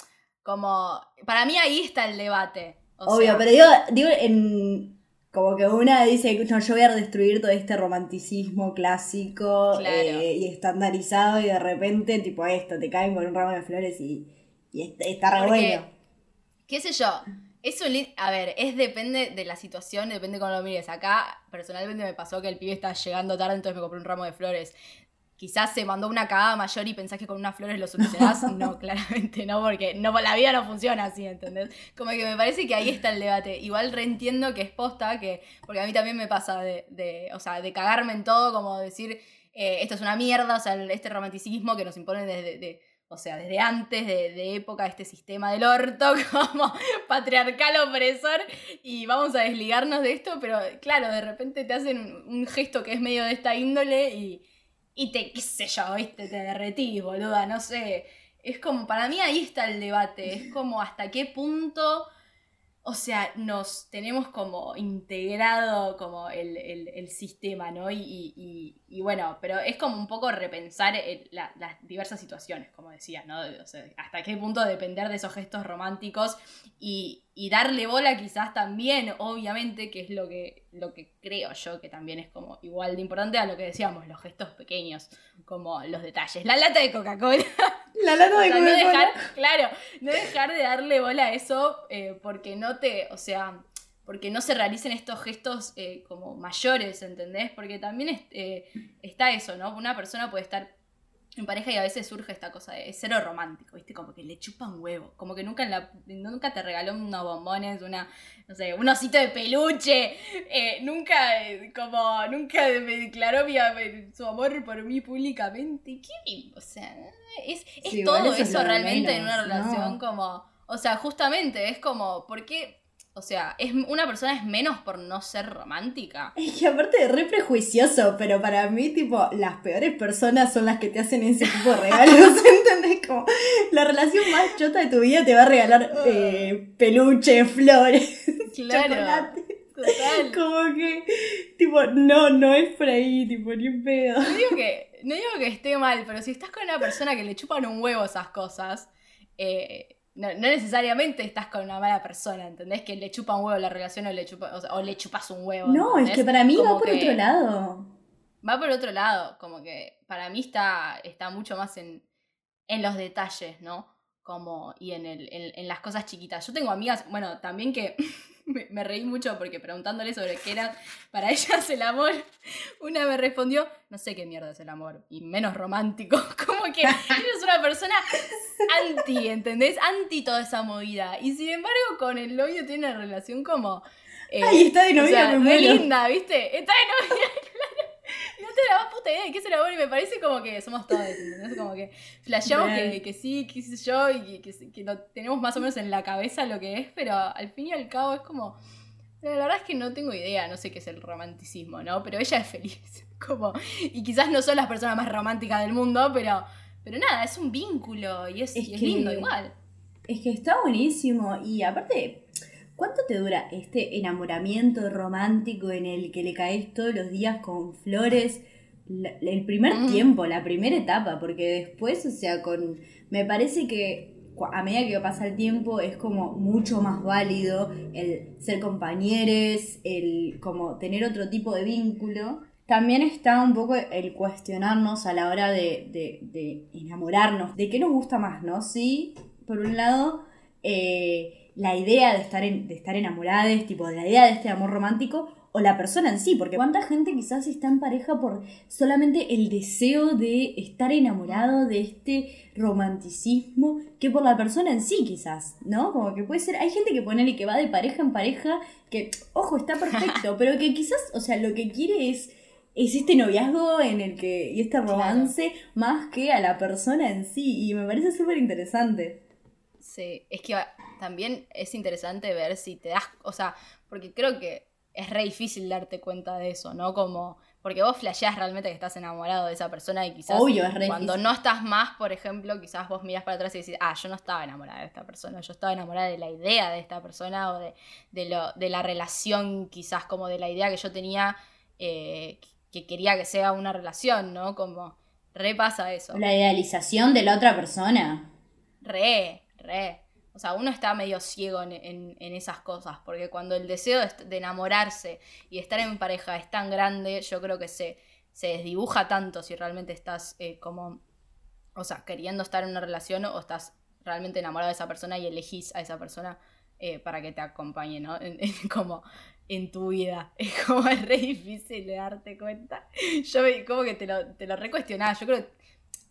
Speaker 3: como... Para mí ahí está el debate. o
Speaker 2: Obvio,
Speaker 3: sea,
Speaker 2: pero digo, digo en... Como que una dice, no, yo voy a destruir todo este romanticismo clásico
Speaker 3: Claro.
Speaker 2: eh, y estandarizado y de repente, tipo esto, te caen con un ramo de flores y, y está, está re bueno.
Speaker 3: qué sé yo, es un A ver, es depende de la situación, depende cómo lo mires. Acá, personalmente me pasó que el pibe estaba llegando tarde, entonces me compré un ramo de flores. Quizás se mandó una cagada mayor y pensás que con unas flores lo solucionás. No, claramente no, porque no, la vida no funciona así, ¿entendés? Como que me parece que ahí está el debate. Igual reentiendo que es posta, que, porque a mí también me pasa de, de, o sea, de cagarme en todo, como decir, eh, esto es una mierda, o sea, este romanticismo que nos imponen desde, de- o sea, desde antes de, de época, este sistema del orto como patriarcal opresor, y vamos a desligarnos de esto, pero claro, de repente te hacen un, un gesto que es medio de esta índole y, y te, qué sé yo, ¿viste? te derretís, boluda, no sé. Es como, para mí ahí está el debate, es como hasta qué punto, o sea, nos tenemos como integrado como el, el- sistema, ¿no? Y, y- bueno, pero es como un poco repensar las diversas situaciones, como decía, ¿no? O sea, hasta qué punto depender de esos gestos románticos y, y darle bola quizás también, obviamente, que es lo que, lo que creo yo, que también es como igual de importante a lo que decíamos, los gestos pequeños, como los detalles. La lata de Coca-Cola.
Speaker 2: La lata de
Speaker 3: O sea, no
Speaker 2: Coca-Cola.
Speaker 3: dejar, claro, no dejar de darle bola a eso eh, porque no te, o sea, porque no se realicen estos gestos eh, como mayores, ¿entendés? Porque también es- eh, está eso, ¿no? Una persona puede estar en pareja y a veces surge esta cosa de cero romántico, ¿viste? Como que le chupan huevo, como que nunca, en la, nunca te regaló unos bombones, una, no sé, un osito de peluche, eh, nunca, eh, como, nunca me declaró mi, su amor por mí públicamente, ¿qué? O sea, es, es
Speaker 2: Sí,
Speaker 3: todo
Speaker 2: eso es
Speaker 3: realmente en una relación
Speaker 2: no.
Speaker 3: como, o sea, justamente es como, ¿por qué? O sea, es, una persona es menos por no ser romántica.
Speaker 2: Es que aparte es re prejuicioso, pero para mí, tipo, las peores personas son las que te hacen ese tipo de regalos, ¿entendés? Como la relación más chota de tu vida te va a regalar eh, peluche, flores,
Speaker 3: Claro.
Speaker 2: chocolate.
Speaker 3: Total.
Speaker 2: Como que, tipo, no, no es por ahí, tipo, ni un pedo.
Speaker 3: No digo, que, no digo que esté mal, pero si estás con una persona que le chupan un huevo esas cosas, eh, no, no necesariamente estás con una mala persona, ¿entendés? Que le chupa un huevo la relación o le, chupa, o, sea, o le chupas un huevo.
Speaker 2: No, es que para mí va por otro lado.
Speaker 3: Va por otro lado, como que para mí está, está mucho más en, en los detalles, ¿no? Como, y en, el, en, en las cosas chiquitas. Yo tengo amigas, bueno, también que me, me reí mucho porque preguntándole sobre qué era para ellas el amor, una me respondió, no sé qué mierda es el amor, y menos romántico. Como que ella es una persona anti, ¿entendés? Anti toda esa movida. Y sin embargo, con el novio tiene una relación como. eh,
Speaker 2: Ay, está de
Speaker 3: o
Speaker 2: novia,
Speaker 3: sea,
Speaker 2: me
Speaker 3: re
Speaker 2: muero.
Speaker 3: linda, ¿viste? Está de novia, la más puta idea de qué es el amor y me parece como que somos todos, ¿entendés? Como que flasheamos que, que sí, qué sé yo, y que, que, que lo tenemos más o menos en la cabeza lo que es, pero al fin y al cabo es como... La verdad es que no tengo idea, no sé qué es el romanticismo, ¿no? Pero ella es feliz. Como, y quizás no son las personas más románticas del mundo, pero, pero nada, es un vínculo y es,
Speaker 2: Es
Speaker 3: y es
Speaker 2: que-
Speaker 3: lindo igual.
Speaker 2: Es que está buenísimo. Y aparte, ¿cuánto te dura este enamoramiento romántico en el que le caes todos los días con flores? La- el primer
Speaker 3: Mm.
Speaker 2: tiempo, la primera etapa, porque después, o sea, con. Me parece que a medida que pasa el tiempo es como mucho más válido el ser compañeros, el como tener otro tipo de vínculo. También está un poco el cuestionarnos a la hora de, de- de enamorarnos, de qué nos gusta más, ¿no? Sí, por un lado, eh, la idea de estar, en- de estar enamorados, tipo, de la idea de este amor romántico, o la persona en sí, porque cuánta gente quizás está en pareja por solamente el deseo de estar enamorado de este romanticismo, que por la persona en sí quizás, ¿no? Como que puede ser, hay gente que pone que va de pareja en pareja, que, ojo, está perfecto, pero que quizás, o sea, lo que quiere es es este noviazgo en el que y este romance más que a la persona en sí y me parece súper interesante.
Speaker 3: Sí, es que también es interesante ver si te das, o sea, porque creo que es re difícil darte cuenta de eso, ¿no? Como, porque vos flasheás realmente que estás enamorado de esa persona y quizás
Speaker 2: Obvio, es re
Speaker 3: cuando
Speaker 2: difícil.
Speaker 3: no estás más, por ejemplo, quizás vos miras para atrás y decís, ah, yo no estaba enamorada de esta persona, yo estaba enamorada de la idea de esta persona o de, de, lo, de la relación, quizás como de la idea que yo tenía, eh, que quería que sea una relación, ¿no? Como, repasa eso.
Speaker 2: La idealización de la otra persona.
Speaker 3: Re, re. O sea, uno está medio ciego en, en- esas cosas, porque cuando el deseo de, enamorarse y estar en pareja es tan grande, yo creo que se, se desdibuja tanto si realmente estás eh, como, o sea, queriendo estar en una relación o estás realmente enamorado de esa persona y elegís a esa persona eh, para que te acompañe, ¿no? Como en tu vida. Es como es re difícil darte cuenta. Yo como que te lo, te lo recuestionás. Yo creo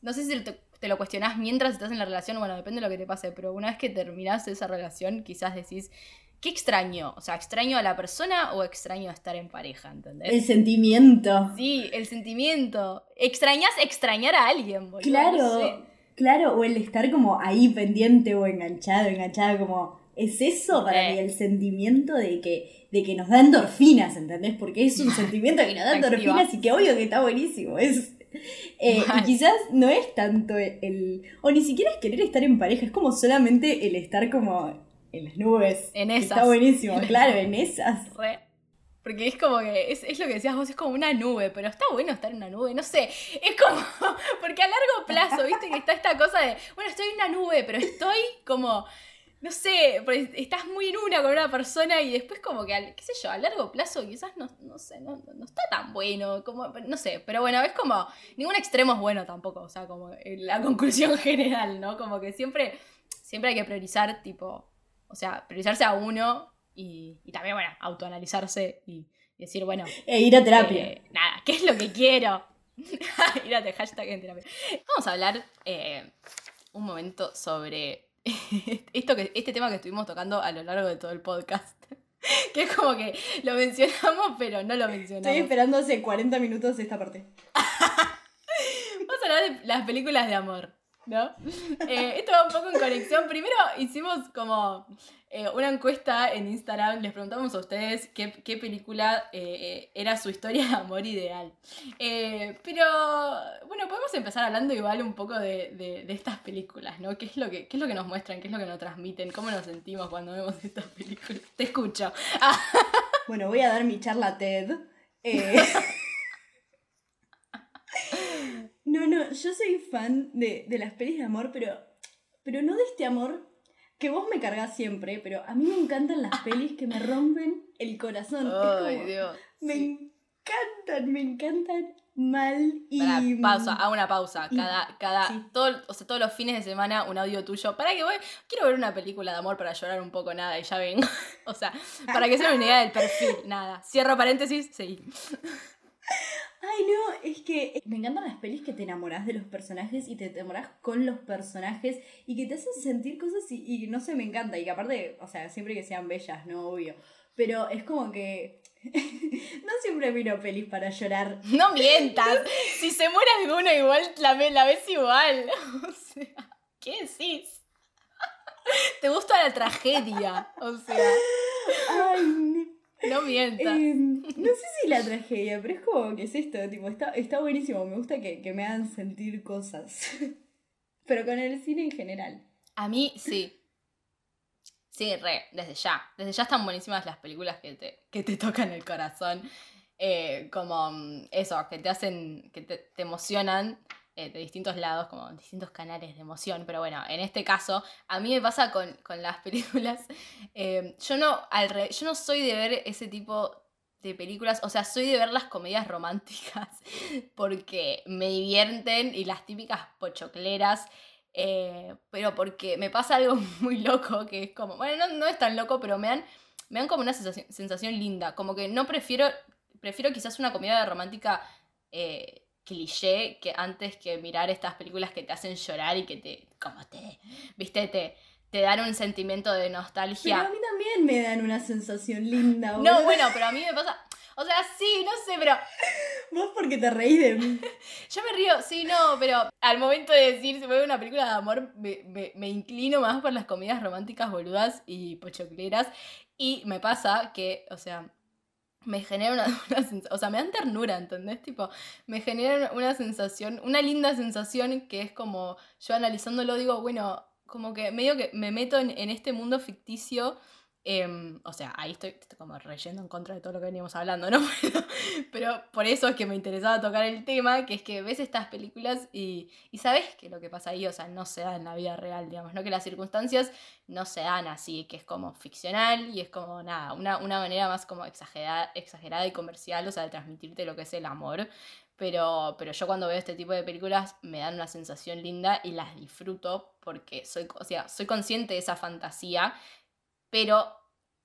Speaker 3: no sé si te, te lo cuestionás mientras estás en la relación, bueno, depende de lo que te pase, pero una vez que terminás esa relación, quizás decís, ¿qué extraño? O sea, ¿extraño a la persona o extraño estar en pareja? ¿Entendés?
Speaker 2: El sentimiento.
Speaker 3: Sí, el sentimiento. ¿Extrañas extrañar a alguien, boludo?
Speaker 2: Claro,
Speaker 3: No sé.
Speaker 2: claro, o el estar como ahí pendiente o enganchado, enganchada, como. Es eso para
Speaker 3: Eh.
Speaker 2: mí, el sentimiento de que, de que nos da endorfinas, ¿entendés? Porque es un sentimiento que nos da endorfinas y que obvio que está buenísimo. Es, eh, y quizás no es tanto el. O ni siquiera es querer estar en pareja, es como solamente el estar como en las nubes.
Speaker 3: En esas.
Speaker 2: Está buenísimo, claro, en esas.
Speaker 3: Re. Porque es como que, es, es lo que decías vos, es como una nube, pero está bueno estar en una nube, no sé, es como, porque a largo plazo, viste que está esta cosa de, bueno, estoy en una nube, pero estoy como, no sé, porque estás muy en una con una persona y después como que, al- qué sé yo, a largo plazo quizás no, no sé, no, no está tan bueno, como, no sé, pero bueno, es como, ningún extremo es bueno tampoco, o sea, como la conclusión general, ¿no? Como que siempre, siempre hay que priorizar, tipo, o sea, priorizarse a uno y, y también, bueno, autoanalizarse y, y decir, bueno,
Speaker 2: E ir a terapia.
Speaker 3: eh, nada, ¿qué es lo que quiero? Mírate, hashtag en terapia. Vamos a hablar eh, un momento sobre esto que, este tema que estuvimos tocando a lo largo de todo el podcast. Que es como que lo mencionamos, pero no lo mencionamos.
Speaker 2: Estoy esperando hace 40 minutos esta parte.
Speaker 3: Vamos a hablar de las películas de amor, ¿no? Eh, esto va un poco en conexión. Primero hicimos como eh, una encuesta en Instagram, les preguntamos a ustedes qué, qué película eh, era su historia de amor ideal. Pero bueno, podemos empezar hablando igual un poco de, de- de estas películas, ¿no? ¿Qué es, lo que, ¿Qué es lo que nos muestran? ¿Qué es lo que nos transmiten? ¿Cómo nos sentimos cuando vemos estas películas? Te escucho. Ah,
Speaker 2: Bueno, voy a dar mi charla TED. Eh, No, no, yo soy fan de, de las pelis de amor, pero, pero no de este amor que vos me cargas siempre, pero a mí me encantan las pelis que me rompen el corazón. Es como-
Speaker 3: Dios.
Speaker 2: Me
Speaker 3: Sí.
Speaker 2: encantan, me encantan mal y...
Speaker 3: Pará, pausa, hago una pausa.
Speaker 2: y-
Speaker 3: Cada, cada,
Speaker 2: sí.
Speaker 3: todo, o sea, todos los fines de semana un audio tuyo. Para que voy, quiero ver una película de amor para llorar un poco, nada, y ya vengo. o sea, para que se den una idea del perfil, nada. Cierro paréntesis, seguí.
Speaker 2: Ay, no, es que me encantan las pelis que te enamorás de los personajes y te enamorás con los personajes y que te hacen sentir cosas y, y no sé, me encanta. Y que aparte, o sea, siempre que sean bellas, no obvio. Pero es como que no siempre miro pelis para llorar.
Speaker 3: No mientas. si se muere alguno, igual la ves igual. o sea, ¿qué decís? Te gusta la tragedia. O sea,
Speaker 2: Ay,
Speaker 3: no mientas.
Speaker 2: eh, no sé si la tragedia, pero es como que es esto, tipo, está, está buenísimo. Me gusta que, que me hagan sentir cosas. Pero con el cine en general.
Speaker 3: A mí sí. Sí, re, desde ya. Desde ya están buenísimas las películas que te, que te tocan el corazón. Eh, como mm, eso, que te hacen, que te, te emocionan eh, de distintos lados, como distintos canales de emoción. Pero bueno, en este caso, a mí me pasa con, con las películas. eh, yo, no, al re- yo no soy de ver ese tipo de películas, o sea, soy de ver las comedias románticas porque me divierten y las típicas pochocleras eh, pero porque me pasa algo muy loco, que es como, bueno, no, no es tan loco, pero me dan, me dan como una sensación, sensación linda. Como que no prefiero, prefiero quizás una comedia romántica eh, cliché que antes que mirar estas películas que te hacen llorar y que te, como te, viste, te, te dan un sentimiento de
Speaker 2: Pero a
Speaker 3: nostalgia.
Speaker 2: mí también me dan una sensación linda.
Speaker 3: No, bueno, pero a mí me pasa, o sea, sí, no sé, pero
Speaker 2: Vos porque te reís de mí.
Speaker 3: Yo me río, sí, no, pero al momento de decir si veo una película de amor, me, me- me inclino más por las comedias románticas boludas y pochocleras. Y me pasa que, o sea, me genera una, una sens- o sea, me dan ternura, ¿entendés? Tipo, me genera una sensación, una linda sensación que es como, yo analizándolo digo, bueno, como que medio que me meto en, en este mundo ficticio. Em, o sea, ahí estoy, como reyendo en contra de todo lo que veníamos hablando, ¿no? Pero por eso es que me interesaba tocar el tema, que es que ves estas películas y, y sabes que lo que pasa ahí, o sea, no se da en la vida real, digamos, no que las circunstancias no se dan así, que es como ficcional y es como nada, una, una manera más como exagerada, exagerada y comercial, o sea, de transmitirte lo que es el amor. Pero, pero yo cuando veo este tipo de películas me dan una sensación linda y las disfruto porque soy, o sea, soy consciente de esa fantasía, pero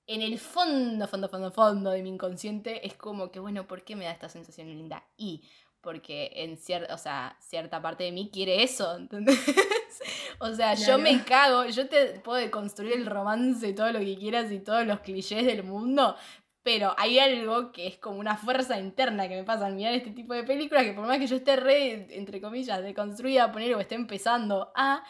Speaker 3: en el fondo, fondo, fondo, fondo de mi inconsciente es como que, bueno, ¿por qué me da esta sensación linda? Y porque en cierta, o sea, cierta parte de mí quiere eso, ¿entendés? o sea, yo me cago, yo te puedo construir el romance y todo lo que quieras y todos los clichés del mundo, pero hay algo que es como una fuerza interna que me pasa al mirar este tipo de películas que por más que yo esté re, entre comillas, deconstruida a poner o esté empezando a...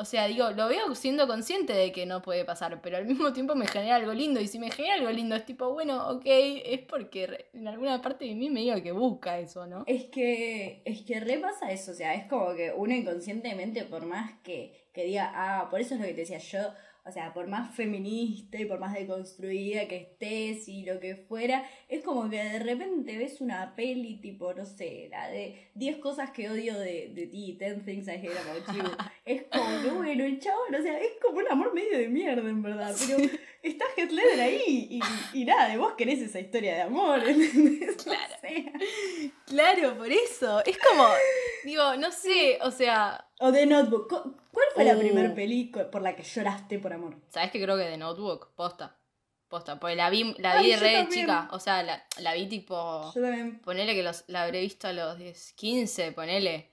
Speaker 3: O sea, digo, lo veo siendo consciente de que no puede pasar, pero al mismo tiempo me genera algo lindo. Y si me genera algo lindo, es tipo, bueno, ok, es porque en alguna parte de mí me digo que busca eso, ¿no?
Speaker 2: Es que, es que repasa eso, o sea, es como que uno inconscientemente, por más que, que diga, ah, por eso es lo que te decía yo, o sea, por más feminista y por más deconstruida que estés y lo que fuera, es como que de repente ves una peli tipo, no sé, la de 10 cosas que odio de, de ti, 10 things I hate about you. Es como que, bueno, el chabón, o sea, es como un amor medio de mierda, en verdad, pero está Heath Ledger ahí y, y nada, vos querés esa historia de amor, ¿entendés?
Speaker 3: Claro.
Speaker 2: O sea,
Speaker 3: Claro, por eso. Es como, digo, no sé, o sea,
Speaker 2: o The Notebook. ¿Cu- ¿Cuál fue la
Speaker 3: Uh.
Speaker 2: primera peli co- por la que lloraste por amor?
Speaker 3: ¿sabes que creo que de Notebook? Posta. Posta. Porque la vi, la
Speaker 2: Ay,
Speaker 3: vi
Speaker 2: yo
Speaker 3: re de
Speaker 2: también.
Speaker 3: chica. O sea, la, la vi tipo.
Speaker 2: Yo también.
Speaker 3: Ponele que los, la habré visto a los 10, 15, ponele.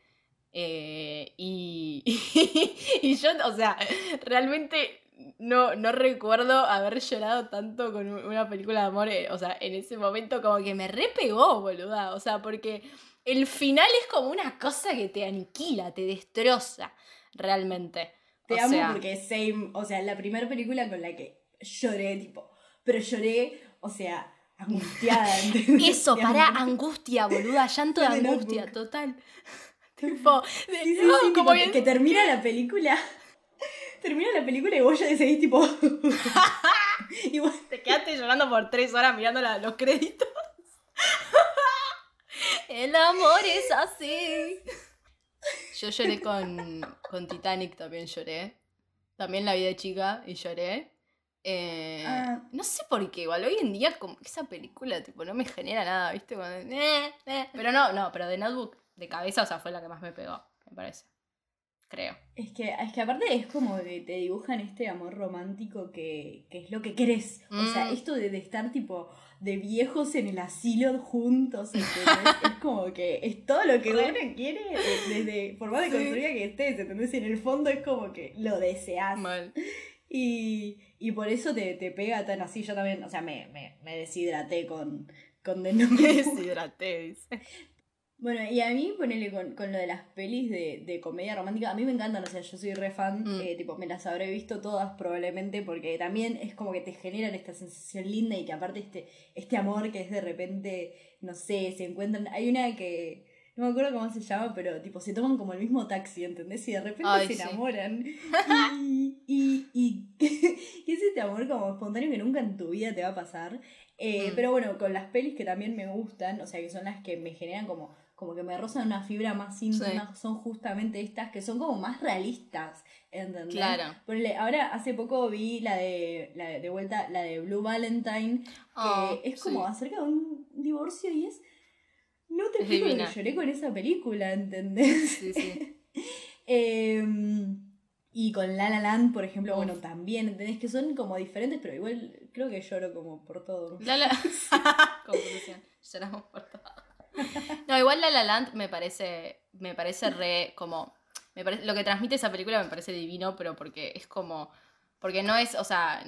Speaker 3: Eh, y, y yo, o sea, realmente no, no recuerdo haber llorado tanto con una película de amor. eh, o sea, en ese momento como que me repegó, boluda. O sea, porque el final es como una cosa que te aniquila, te destroza, realmente.
Speaker 2: Te
Speaker 3: o
Speaker 2: amo
Speaker 3: sea,
Speaker 2: porque same, o sea, la primera película con la que lloré, tipo, pero lloré, o sea, angustiada.
Speaker 3: Eso, para angustia, boluda, llanto de angustia, total. tipo, de-
Speaker 2: Sí, sí,
Speaker 3: no,
Speaker 2: sí,
Speaker 3: como
Speaker 2: tipo,
Speaker 3: que-
Speaker 2: que termina la película. Termina la película y vos ya decidís tipo. y vos,
Speaker 3: Te quedaste llorando por tres horas mirando la- los créditos. El amor es así. Yo lloré con, con Titanic, también lloré. También la vi de chica y lloré. Eh,
Speaker 2: Ah.
Speaker 3: No sé por qué, igual hoy en día como esa película tipo no me genera nada, ¿viste? Cuando- eh, eh. Pero no, no, pero de Notebook de cabeza, o sea, fue la que más me pegó, me parece. Creo.
Speaker 2: Es que, es que aparte es como que te dibujan este amor romántico que, que es lo que querés. O sea,
Speaker 3: Mm.
Speaker 2: esto de, de estar tipo de viejos en el asilo juntos, ¿entendés? es como que es todo lo que uno quiere eh, desde por más de
Speaker 3: Sí.
Speaker 2: construida que estés, ¿entendés? Y en el fondo es como que lo deseas.
Speaker 3: Mal.
Speaker 2: Y, y por eso te, te pega tan así. Yo también, o sea, me, me, me deshidraté con, con The
Speaker 3: Me
Speaker 2: Notebook.
Speaker 3: deshidraté, dice.
Speaker 2: Bueno, y a mí, ponele con, con lo de las pelis de, de comedia romántica, a mí me encantan, o sea, yo soy re fan,
Speaker 3: Mm.
Speaker 2: eh, tipo, me las habré visto todas probablemente, porque también es como que te generan esta sensación linda y que aparte este, este amor que es de repente, no sé, se encuentran, hay una que, no me acuerdo cómo se llama, pero tipo, se toman como el mismo taxi, ¿entendés? Y de repente
Speaker 3: Ay,
Speaker 2: se
Speaker 3: sí.
Speaker 2: enamoran. Y, y, y, y es este amor como espontáneo que nunca en tu vida te va a pasar. Eh,
Speaker 3: Mm.
Speaker 2: Pero bueno, con las pelis que también me gustan, o sea, que son las que me generan como, como que me rozan una fibra más íntima, son justamente estas que son como más realistas, ¿entendés?
Speaker 3: Claro.
Speaker 2: Ponele, ahora hace poco vi la de, la de, de vuelta, la de Blue Valentine, que
Speaker 3: Oh,
Speaker 2: es como
Speaker 3: sí.
Speaker 2: acerca de un divorcio y es... No te
Speaker 3: Es
Speaker 2: explico que lloré con esa película, ¿entendés?
Speaker 3: Sí, sí.
Speaker 2: Em, y con La La Land, por ejemplo,
Speaker 3: Uf.
Speaker 2: bueno, también, ¿entendés? Que son como diferentes, pero igual creo que lloro como por todo.
Speaker 3: La La... Conclusión. Lloramos por todo. No, igual La La Land me parece, me parece re como... Me parece, lo que transmite esa película me parece divino, pero porque es como... Porque no es, o sea,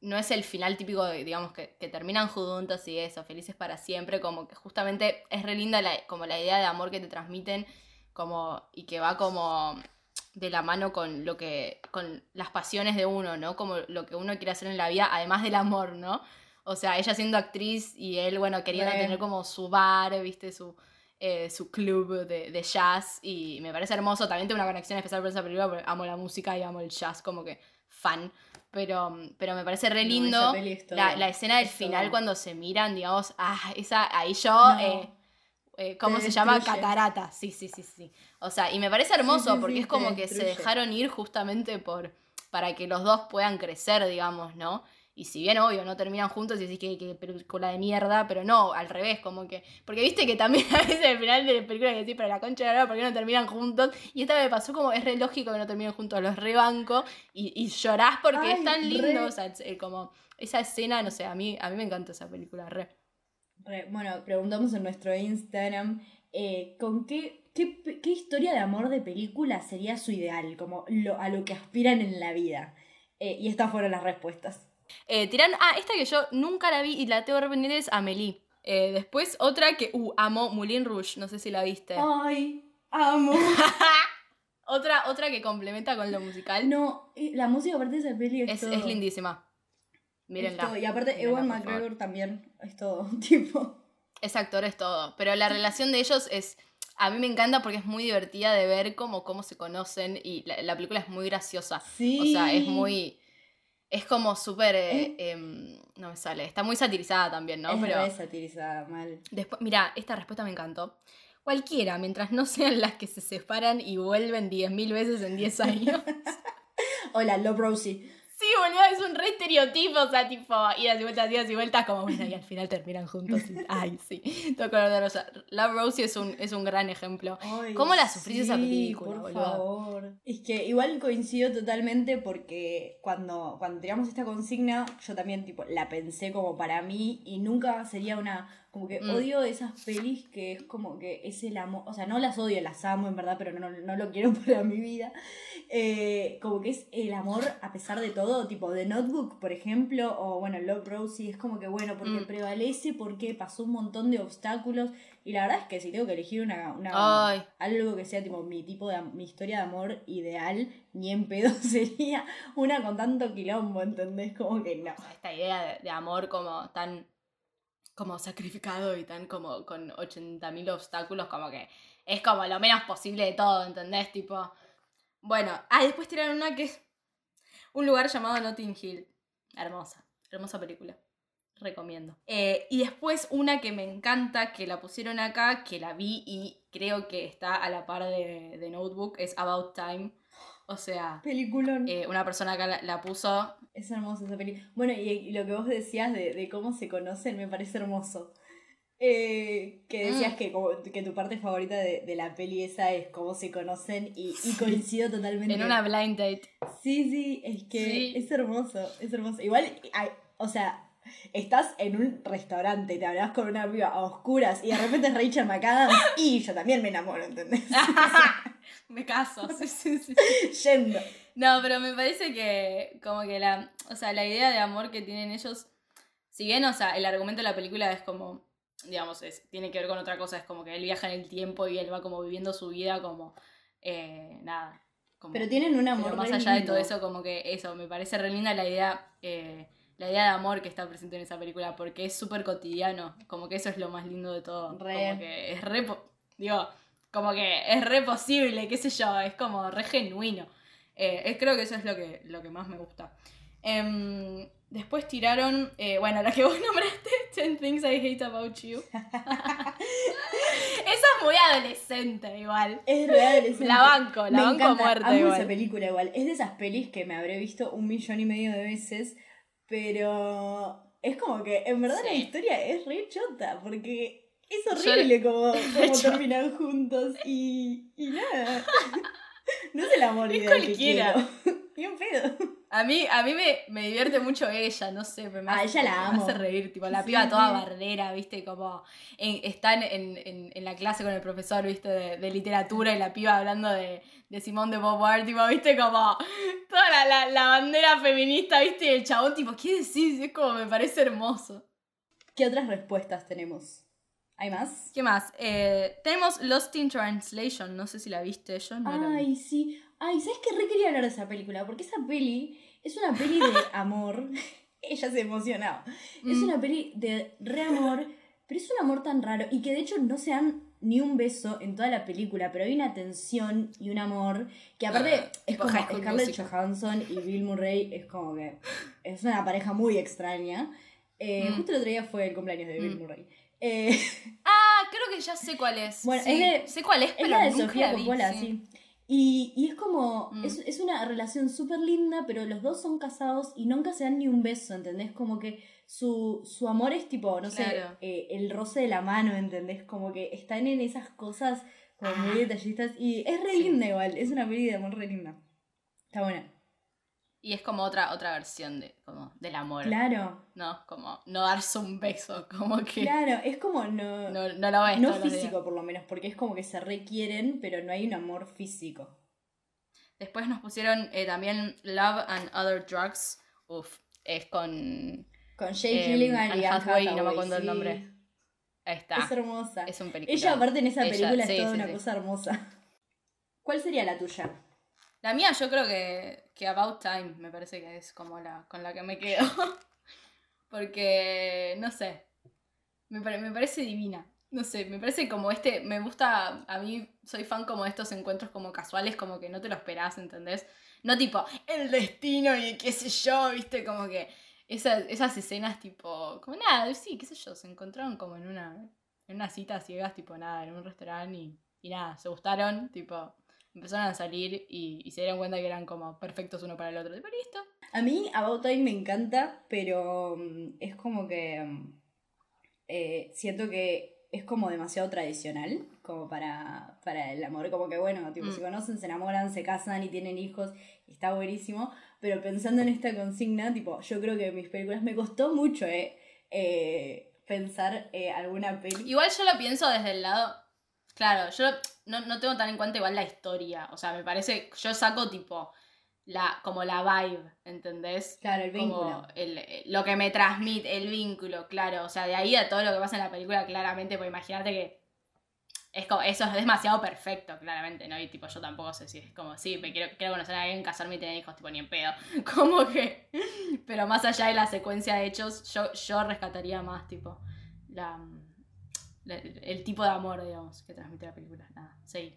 Speaker 3: no es el final típico de, digamos, que, que terminan juntos y eso, felices para siempre, como que justamente es re linda la, como la idea de amor que te transmiten, como, y que va como de la mano con lo que, con las pasiones de uno, ¿no? Como lo que uno quiere hacer en la vida, además del amor, ¿no? O sea, ella siendo actriz y él, bueno, queriendo tener como su bar, viste, su, eh, su club de, de jazz. Y me parece hermoso. También tengo una conexión especial por esa película porque amo la música y amo el jazz, como que fan. Pero, pero me parece re lindo
Speaker 2: es
Speaker 3: la, la escena del
Speaker 2: es
Speaker 3: final
Speaker 2: todo.
Speaker 3: cuando se miran, digamos, ah, esa, ahí yo,
Speaker 2: No.
Speaker 3: eh, eh, ¿cómo se llama? Catarata. Sí, sí, sí, sí. O sea, y me parece hermoso
Speaker 2: Sí, sí,
Speaker 3: porque
Speaker 2: sí,
Speaker 3: es como que se dejaron ir justamente por para que los dos puedan crecer, digamos, ¿no? Y si bien, obvio, no terminan juntos y decís que, que película de mierda, pero no, al revés, como que. Porque viste que también a veces al final de la película que decís, pero la concha de la lora, ¿por qué no terminan juntos? Y esta me pasó como, es re lógico que no terminen juntos, los rebanco y, y llorás porque
Speaker 2: Ay,
Speaker 3: es tan lindo,
Speaker 2: re.
Speaker 3: o sea, es- eh, como esa escena, no sé, a mí, a mí me encanta esa película, re.
Speaker 2: Re- Bueno, preguntamos en nuestro Instagram eh, con qué, qué, qué historia de amor de película sería su ideal, como lo, a lo que aspiran en la vida. Eh, y estas fueron las respuestas.
Speaker 3: Eh, tiran, ah, esta que yo nunca la vi y la tengo rependiente es Amelie. Eh, después otra que, uh, amo Moulin Rouge, no sé si la viste.
Speaker 2: Ay, amo.
Speaker 3: Otra, otra que complementa con lo musical.
Speaker 2: No, eh, la música aparte de esa peli es,
Speaker 3: es,
Speaker 2: todo.
Speaker 3: es lindísima.
Speaker 2: Es
Speaker 3: Mírenla.
Speaker 2: todo. Y aparte,
Speaker 3: Mírenla,
Speaker 2: Ewan. McGregor también es todo. Tipo.
Speaker 3: Ese actor es todo. Pero la relación de ellos es. A mí me encanta porque es muy divertida de ver cómo, cómo se conocen y la, la película es muy graciosa.
Speaker 2: Sí.
Speaker 3: O sea, es muy. Es como súper. eh, em, no me sale. Está muy satirizada también, ¿no?
Speaker 2: es
Speaker 3: Pero.
Speaker 2: satirizada, mal.
Speaker 3: Después, mira, esta respuesta me encantó. Cualquiera, mientras no sean las que se separan y vuelven 10.000 veces en 10 años.
Speaker 2: Hola, Love Rosie.
Speaker 3: Boludo, es un re estereotipo, o sea, tipo, idas y vueltas, idas y vueltas, como bueno, y al final terminan juntos. y- ay, sí. Todo color de rosa. Love Rosie es un, es un gran ejemplo.
Speaker 2: Ay,
Speaker 3: ¿Cómo la sufrís esa
Speaker 2: sí,
Speaker 3: película,
Speaker 2: por
Speaker 3: boludo?
Speaker 2: favor. Es que igual coincido totalmente porque cuando, cuando teníamos esta consigna, yo también tipo la pensé como para mí y nunca sería una. Como que
Speaker 3: Mm.
Speaker 2: odio esas pelis que es como que es el amor. O sea, no las odio, las amo en verdad, pero no, no lo quiero para mi vida. Eh, como que es el amor a pesar de todo, tipo The Notebook, por ejemplo, o bueno, Love Rosie, es como que bueno, porque
Speaker 3: Mm.
Speaker 2: prevalece, porque pasó un montón de obstáculos. Y la verdad es que si tengo que elegir una, una algo que sea tipo mi tipo de mi historia de amor ideal, ni en pedo sería una con tanto quilombo, ¿entendés? Como que no.
Speaker 3: Esta idea de, de amor como tan como sacrificado y tan como con 80.000 obstáculos, como que es como lo menos posible de todo, ¿entendés? Tipo, bueno, ah, después tiraron una que es un lugar llamado Notting Hill. Hermosa, hermosa película. Recomiendo. Eh, y después una que me encanta, que la pusieron acá, que la vi y creo que está a la par de, de Notebook, es About Time. O sea,
Speaker 2: Peliculón.
Speaker 3: eh, una persona acá la, la puso
Speaker 2: Es hermosa esa película. Bueno, y, y lo que vos decías de, de cómo se conocen me parece hermoso. Eh, que decías
Speaker 3: Mm.
Speaker 2: que, como- que tu parte favorita de, de la peli esa es cómo se conocen y, y coincido totalmente.
Speaker 3: en una blind date.
Speaker 2: Sí, sí, es que
Speaker 3: Sí.
Speaker 2: es hermoso, es hermoso. Igual, hay- o sea, estás en un restaurante, te hablas con una piba a oscuras y de repente es Rachel McAdams y yo también me enamoro, ¿entendés?
Speaker 3: me caso, sí, sí, sí.
Speaker 2: Yendo.
Speaker 3: No, pero me parece que como que la, o sea, la idea de amor que tienen ellos, si bien, o sea, el argumento de la película es como, digamos, es, tiene que ver con otra cosa, es como que él viaja en el tiempo y él va como viviendo su vida como, eh, nada. Como,
Speaker 2: Pero tienen un amor
Speaker 3: pero más allá de todo eso, como que eso, me parece re linda la idea, eh, la idea de amor que está presente en esa película, porque es súper cotidiano, como que eso es lo más lindo de todo.
Speaker 2: Re.
Speaker 3: Como que es re, digo, como que es re posible, qué sé yo, es como re genuino. Eh, creo que eso es lo que, lo que más me gusta. Em, después tiraron, eh, bueno, la que vos nombraste, 10 Things I Hate About You. Esa es muy adolescente igual.
Speaker 2: Es real, es
Speaker 3: La banco, la
Speaker 2: Me
Speaker 3: banco
Speaker 2: encanta,
Speaker 3: muerte
Speaker 2: amo
Speaker 3: igual.
Speaker 2: esa película igual. Es de esas pelis que me habré visto un millón y medio de veces, pero es como que en verdad la historia es re chota, porque es
Speaker 3: Yo-
Speaker 2: horrible como, como
Speaker 3: chota.
Speaker 2: terminan juntos y, y nada. No es el amor
Speaker 3: Es
Speaker 2: ideal que
Speaker 3: cualquiera.
Speaker 2: Bien pedo.
Speaker 3: A mí, a mí me, me divierte mucho ella, no sé, me,
Speaker 2: Ah,
Speaker 3: hace,
Speaker 2: ella la
Speaker 3: me
Speaker 2: amo.
Speaker 3: hace reír, tipo, la
Speaker 2: Sí,
Speaker 3: piba toda
Speaker 2: sí.
Speaker 3: bardera, viste, como en, están en, en, en la clase con el profesor, viste, de, de literatura y la piba hablando de, de Simón de Beauvoir, tipo, viste, como toda la, la, la bandera feminista, viste, y el chabón, tipo, ¿qué decís? Es como, me parece hermoso.
Speaker 2: ¿Qué otras respuestas tenemos? ¿Hay más?
Speaker 3: ¿Qué más? Eh, tenemos Lost in Translation, no sé si la viste, yo no la vi.
Speaker 2: Ay, sí. Ay, ¿sabes qué? Re quería hablar de esa película, porque esa peli es una peli de amor. Ella se emocionaba. Es
Speaker 3: Mm.
Speaker 2: una peli de re amor, pero es un amor tan raro y que de hecho no se dan ni un beso en toda la película, pero hay una tensión y un amor que aparte
Speaker 3: Ah,
Speaker 2: es como Scarlett. Johansson y Bill Murray es como que es una pareja muy extraña. Eh,
Speaker 3: Mm.
Speaker 2: Justo el otro día fue el cumpleaños de Bill
Speaker 3: Mm.
Speaker 2: Murray. Eh,
Speaker 3: Ah, creo que ya sé cuál es.
Speaker 2: Bueno,
Speaker 3: Sí,
Speaker 2: es de-
Speaker 3: sé cuál es, pero
Speaker 2: Es la de
Speaker 3: nunca
Speaker 2: Sofía
Speaker 3: la vi,
Speaker 2: Coppola,
Speaker 3: sí.
Speaker 2: sí. Y, y es como,
Speaker 3: Mm.
Speaker 2: es, es una relación súper linda, pero los dos son casados y nunca se dan ni un beso, ¿entendés? Como que su, su amor es tipo, no sé, eh, el roce de la mano, ¿entendés? Como que están en esas cosas como muy
Speaker 3: Ah.
Speaker 2: detallistas y es re
Speaker 3: Sí.
Speaker 2: linda igual, es una peli de amor re linda. Está buena.
Speaker 3: Y es como otra, otra versión de, como, del amor.
Speaker 2: Claro,
Speaker 3: ¿No? Como no darse un beso. Como que
Speaker 2: claro, es como no,
Speaker 3: no, no lo ves
Speaker 2: no físico por lo menos, porque es como que se requieren, pero no hay un amor físico.
Speaker 3: Después nos pusieron eh, también Love and Other Drugs. Uf, es con
Speaker 2: Con Jake
Speaker 3: Em,
Speaker 2: Gyllenhaal y Anne
Speaker 3: Hathaway, no me
Speaker 2: Hathaway,
Speaker 3: acuerdo el
Speaker 2: sí.
Speaker 3: nombre. Ahí está.
Speaker 2: Es hermosa.
Speaker 3: Es un película.
Speaker 2: Ella aparte en esa
Speaker 3: Ella,
Speaker 2: película
Speaker 3: sí,
Speaker 2: es toda
Speaker 3: sí,
Speaker 2: una cosa hermosa. ¿Cuál sería la tuya?
Speaker 3: La mía yo creo que, que About Time me parece que es como la con la que me quedo. Porque, no sé, me, me parece divina. no sé, me parece como este, me gusta, a mí soy fan como de estos encuentros como casuales, como que no te lo esperás, ¿entendés? No tipo, el destino y qué sé yo, viste, como que esas, esas escenas tipo, como nada, sí, qué sé yo, se encontraron como en una, en una cita ciegas, tipo nada, en un restaurante y, y nada, se gustaron, tipo, empezaron a salir y, y se dieron cuenta que eran como perfectos uno para el otro. Tipo, listo.
Speaker 2: A mí About Time me encanta, pero mm, es como que mm, eh, siento que es como demasiado tradicional, como para, para el amor, como que bueno, tipo,
Speaker 3: Mm.
Speaker 2: se conocen, se enamoran, se casan y tienen hijos, y está buenísimo, pero pensando en esta consigna, tipo, yo creo que mis películas me costó mucho, eh, eh, pensar eh, alguna peli.
Speaker 3: Igual yo lo pienso desde el lado. Claro, yo no, no tengo tan en cuenta igual la historia. O sea, me parece. Yo saco tipo. La, como la vibe, ¿entendés?
Speaker 2: Claro, el vínculo.
Speaker 3: Como el- el- lo que me transmite, el vínculo, claro. O sea, de ahí a todo lo que pasa en la película, claramente, pues imagínate que es como, eso es demasiado perfecto, claramente, ¿no? Y tipo, yo tampoco sé si es como, sí, me quiero, quiero conocer a alguien, casarme y tener hijos, tipo, ni en pedo. Como que. Pero más allá de la secuencia de hechos, yo, yo rescataría más, tipo, la, el tipo de amor, digamos, que transmite la película. Nada, sí.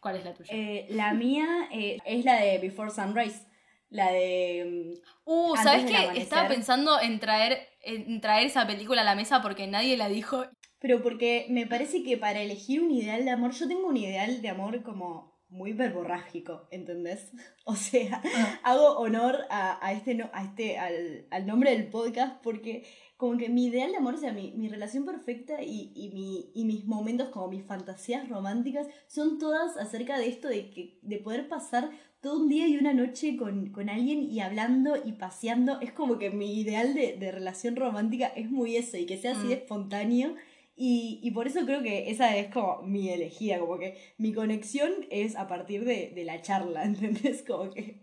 Speaker 3: ¿Cuál es la tuya?
Speaker 2: Eh, la mía eh, es la de Before Sunrise, la de... mm,
Speaker 3: Uh, ¿sabes qué? Estaba pensando en traer, en traer esa película a la mesa porque nadie la dijo.
Speaker 2: Pero porque me parece que para elegir un ideal de amor, yo tengo un ideal de amor como muy verborrágico, ¿entendés? O sea, hago honor a, a este, no- a este al, al nombre del podcast porque como que mi ideal de amor, o sea, mi, mi relación perfecta y, y, mi, y mis momentos, como mis fantasías románticas, son todas acerca de esto de, que, de poder pasar todo un día y una noche con, con alguien y hablando y paseando. Es como que mi ideal de, de relación romántica es muy eso y que sea así de
Speaker 3: Mm.
Speaker 2: espontáneo. Y, y por eso creo que esa es como mi elegida, como que mi conexión es a partir de, de la charla, ¿entendés? Como que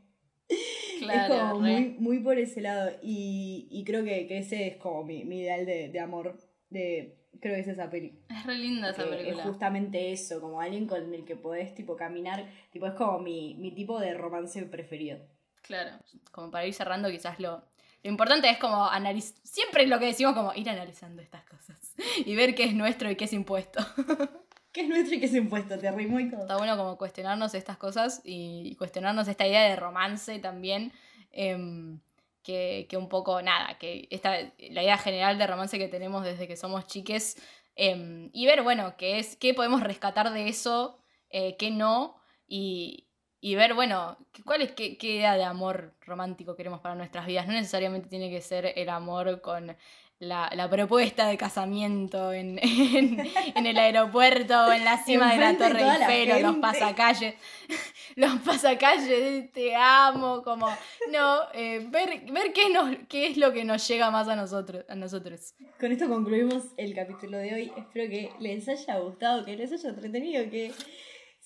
Speaker 3: Claro,
Speaker 2: es como muy, muy por ese lado. Y, y creo que, que ese es como mi, mi ideal de, de amor. De, creo que es esa peli.
Speaker 3: Es re linda esa película.
Speaker 2: es justamente eso, como alguien con el que podés tipo caminar. Tipo, es como mi, mi tipo de romance preferido.
Speaker 3: Claro, como para ir cerrando, quizás lo, lo importante es como analizar, siempre es lo que decimos, como ir analizando estas cosas y ver qué es nuestro y qué es impuesto.
Speaker 2: ¿Qué es nuestro y qué es impuesto? Te rimó y todo.
Speaker 3: Está bueno como cuestionarnos estas cosas y cuestionarnos esta idea de romance también, em, que, que un poco, nada, que esta, la idea general de romance que tenemos desde que somos chiques, em, y ver, bueno, qué, es, qué podemos rescatar de eso, eh, qué no, y, y ver, bueno, cuál es, qué, qué idea de amor romántico queremos para nuestras vidas. No necesariamente tiene que ser el amor con la, la propuesta de casamiento en, en, en el aeropuerto o en la cima de la Torre
Speaker 2: la
Speaker 3: Eiffel los pasacalles. Los pasacalles te amo, como, no, eh, ver, ver qué, nos, qué es lo que nos llega más a nosotros. A nosotros.
Speaker 2: Con esto concluimos el capítulo de hoy. Espero que les haya gustado, que les haya entretenido, que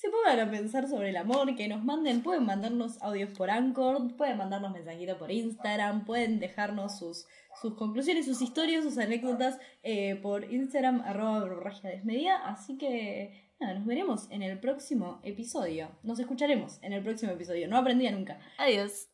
Speaker 2: se pongan a pensar sobre el amor, que nos manden, pueden mandarnos audios por Anchor, pueden mandarnos mensajitos por Instagram, pueden dejarnos sus, sus conclusiones, sus historias, sus anécdotas eh, por Instagram, arroba desmedida. Así que nada, nos veremos en el próximo episodio. Nos escucharemos en el próximo episodio. No aprendía nunca.
Speaker 3: Adiós.